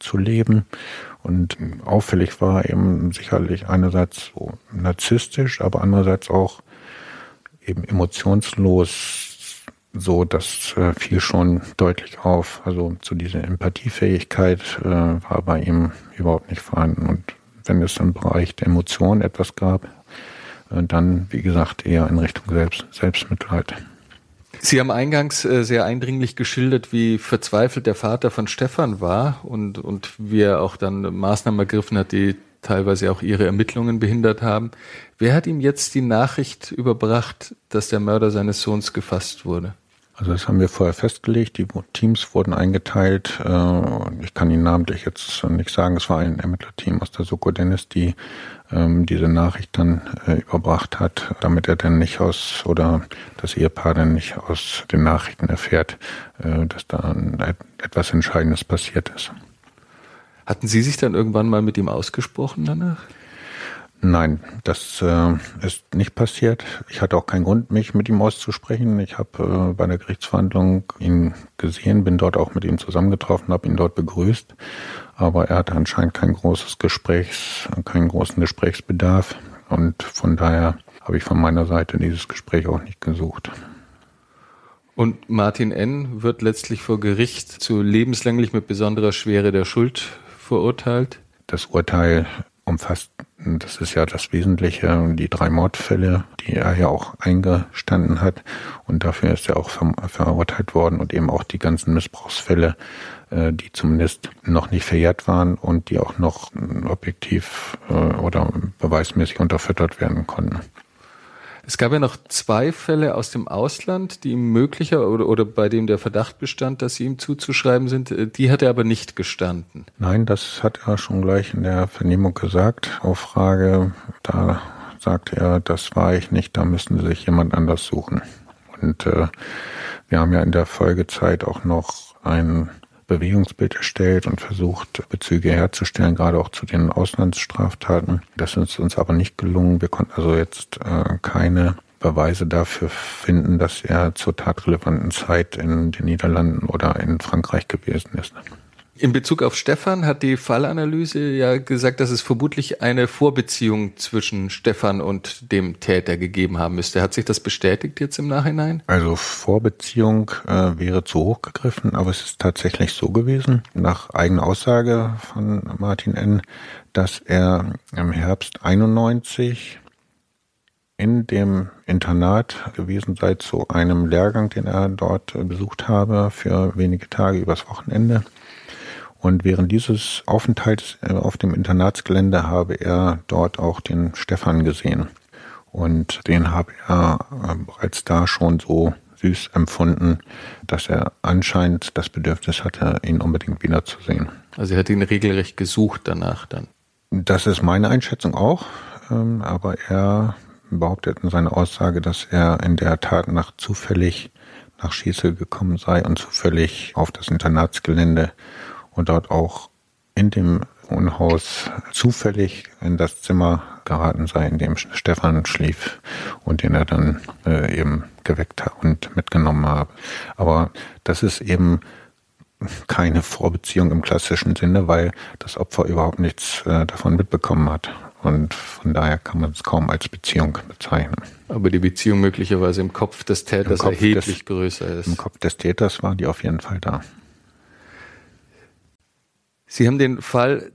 Speaker 3: zu leben. Und auffällig war eben sicherlich einerseits so narzisstisch, aber andererseits auch eben emotionslos so, das äh, fiel schon deutlich auf. Also zu dieser Empathiefähigkeit äh, war bei ihm überhaupt nicht vorhanden. Und wenn es im Bereich der Emotionen etwas gab, äh, dann, wie gesagt, eher in Richtung Selbst, Selbstmitleid.
Speaker 2: Sie haben eingangs äh, sehr eindringlich geschildert, wie verzweifelt der Vater von Stefan war und, und wie er auch dann Maßnahmen ergriffen hat, die teilweise auch ihre Ermittlungen behindert haben. Wer hat ihm jetzt die Nachricht überbracht, dass der Mörder seines Sohns gefasst wurde?
Speaker 3: Also das haben wir vorher festgelegt. Die Teams wurden eingeteilt. Äh, ich kann Ihnen namentlich jetzt nicht sagen. Es war ein Ermittlerteam aus der Soko Dennis, die ähm, diese Nachricht dann äh, überbracht hat, damit er dann nicht aus oder das Ehepaar dann nicht aus den Nachrichten erfährt, äh, dass da etwas Entscheidendes passiert ist.
Speaker 2: Hatten Sie sich dann irgendwann mal mit ihm ausgesprochen danach?
Speaker 3: Nein, das äh, ist nicht passiert. Ich hatte auch keinen Grund, mich mit ihm auszusprechen. Ich habe äh, bei der Gerichtsverhandlung ihn gesehen, bin dort auch mit ihm zusammengetroffen, habe ihn dort begrüßt. Aber er hatte anscheinend kein großes Gesprächs, keinen großen Gesprächsbedarf. Und von daher habe ich von meiner Seite dieses Gespräch auch nicht gesucht.
Speaker 2: Und Martin N. wird letztlich vor Gericht zu lebenslänglich mit besonderer Schwere der Schuld verurteilt.
Speaker 3: Das Urteil umfasst, das ist ja das Wesentliche, die drei Mordfälle, die er ja auch eingestanden hat. Und dafür ist er auch verurteilt worden und eben auch die ganzen Missbrauchsfälle, äh, die zumindest noch nicht verjährt waren und die auch noch objektiv äh, oder beweismäßig unterfüttert werden konnten.
Speaker 2: Es gab ja noch zwei Fälle aus dem Ausland, die ihm möglicher oder, oder bei dem der Verdacht bestand, dass sie ihm zuzuschreiben sind. Äh, die hat er aber nicht gestanden.
Speaker 3: Nein, das hat er schon gleich in der Vernehmung gesagt. Auf Frage, da sagte er, das war ich nicht, da müssen Sie sich jemand anders suchen. Und äh, wir haben ja in der Folgezeit auch noch einen Bewegungsbild erstellt und versucht, Bezüge herzustellen, gerade auch zu den Auslandsstraftaten. Das ist uns aber nicht gelungen. Wir konnten also jetzt äh, keine Beweise dafür finden, dass er zur tatrelevanten Zeit in den Niederlanden oder in Frankreich gewesen ist.
Speaker 2: In Bezug auf Stefan hat die Fallanalyse ja gesagt, dass es vermutlich eine Vorbeziehung zwischen Stefan und dem Täter gegeben haben müsste. Hat sich das bestätigt jetzt im Nachhinein?
Speaker 3: Also Vorbeziehung äh, wäre zu hoch gegriffen, aber es ist tatsächlich so gewesen, nach eigener Aussage von Martin N., dass er im Herbst 91 in dem Internat gewesen sei zu einem Lehrgang, den er dort besucht habe für wenige Tage übers Wochenende und während dieses Aufenthalts äh, auf dem Internatsgelände habe er dort auch den Stefan gesehen. Und den habe er äh, bereits da schon so süß empfunden, dass er anscheinend das Bedürfnis hatte, ihn unbedingt wiederzusehen.
Speaker 2: Also er hat ihn regelrecht gesucht danach dann.
Speaker 3: Das ist meine Einschätzung auch, ähm, aber er behauptet in seiner Aussage, dass er in der Tat nach zufällig nach Schießel gekommen sei und zufällig auf das Internatsgelände und dort auch in dem Wohnhaus zufällig in das Zimmer geraten sei, in dem Stefan schlief und den er dann äh, eben geweckt hat und mitgenommen habe. Aber das ist eben keine Vorbeziehung im klassischen Sinne, weil das Opfer überhaupt nichts äh, davon mitbekommen hat. Und von daher kann man es kaum als Beziehung bezeichnen.
Speaker 2: Aber die Beziehung möglicherweise im Kopf des Täters Kopf erheblich des, größer ist.
Speaker 3: Im Kopf des Täters war die auf jeden Fall da.
Speaker 2: Sie haben den Fall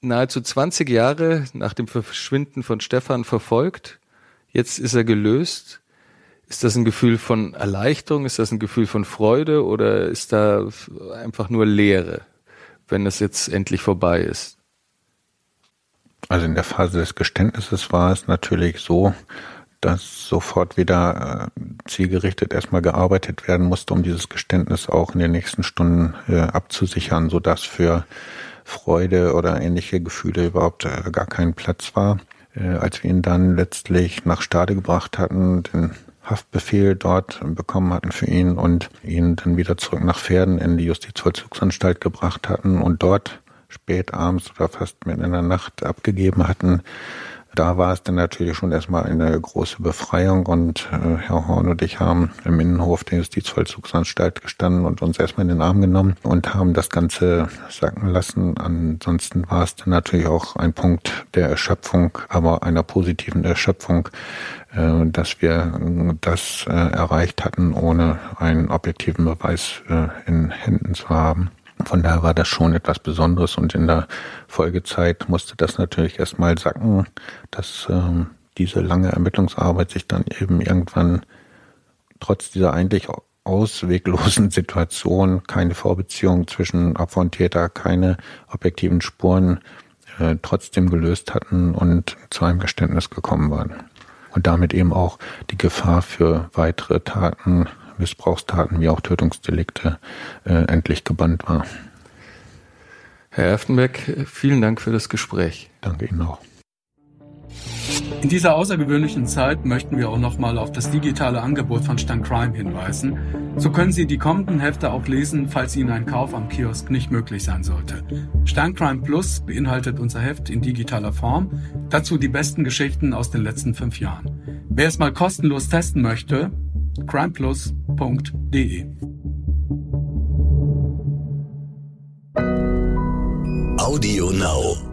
Speaker 2: nahezu 20 Jahre nach dem Verschwinden von Stefan verfolgt. Jetzt ist er gelöst. Ist das ein Gefühl von Erleichterung? Ist das ein Gefühl von Freude? Oder ist da einfach nur Leere, wenn es jetzt endlich vorbei ist?
Speaker 3: Also in der Phase des Geständnisses war es natürlich so, dass sofort wieder äh, zielgerichtet erstmal gearbeitet werden musste, um dieses Geständnis auch in den nächsten Stunden äh, abzusichern, sodass für Freude oder ähnliche Gefühle überhaupt äh, gar kein Platz war. Äh, als wir ihn dann letztlich nach Stade gebracht hatten, den Haftbefehl dort bekommen hatten für ihn und ihn dann wieder zurück nach Pferden in die Justizvollzugsanstalt gebracht hatten und dort spät abends oder fast mitten in der Nacht abgegeben hatten, da war es dann natürlich schon erstmal eine große Befreiung und äh, Herr Horn und ich haben im Innenhof der Justizvollzugsanstalt gestanden und uns erstmal in den Arm genommen und haben das Ganze sacken lassen. Ansonsten war es dann natürlich auch ein Punkt der Erschöpfung, aber einer positiven Erschöpfung, äh, dass wir das äh, erreicht hatten, ohne einen objektiven Beweis äh, in Händen zu haben. Von daher war das schon etwas Besonderes und in der Folgezeit musste das natürlich erstmal sacken, dass ähm, diese lange Ermittlungsarbeit sich dann eben irgendwann trotz dieser eigentlich ausweglosen Situation, keine Vorbeziehung zwischen Opfer und Täter, keine objektiven Spuren äh, trotzdem gelöst hatten und zu einem Geständnis gekommen waren. Und damit eben auch die Gefahr für weitere Taten Missbrauchstaten wie auch Tötungsdelikte äh, endlich gebannt war.
Speaker 2: Herr Erftenberg, vielen Dank für das Gespräch.
Speaker 3: Danke Ihnen auch.
Speaker 4: In dieser außergewöhnlichen Zeit möchten wir auch nochmal auf das digitale Angebot von Stan Crime hinweisen. So können Sie die kommenden Hefte auch lesen, falls Ihnen ein Kauf am Kiosk nicht möglich sein sollte. Stan Crime Plus beinhaltet unser Heft in digitaler Form, dazu die besten Geschichten aus den letzten fünf Jahren. Wer es mal kostenlos testen möchte, crimeplus.de.
Speaker 5: Audio Now.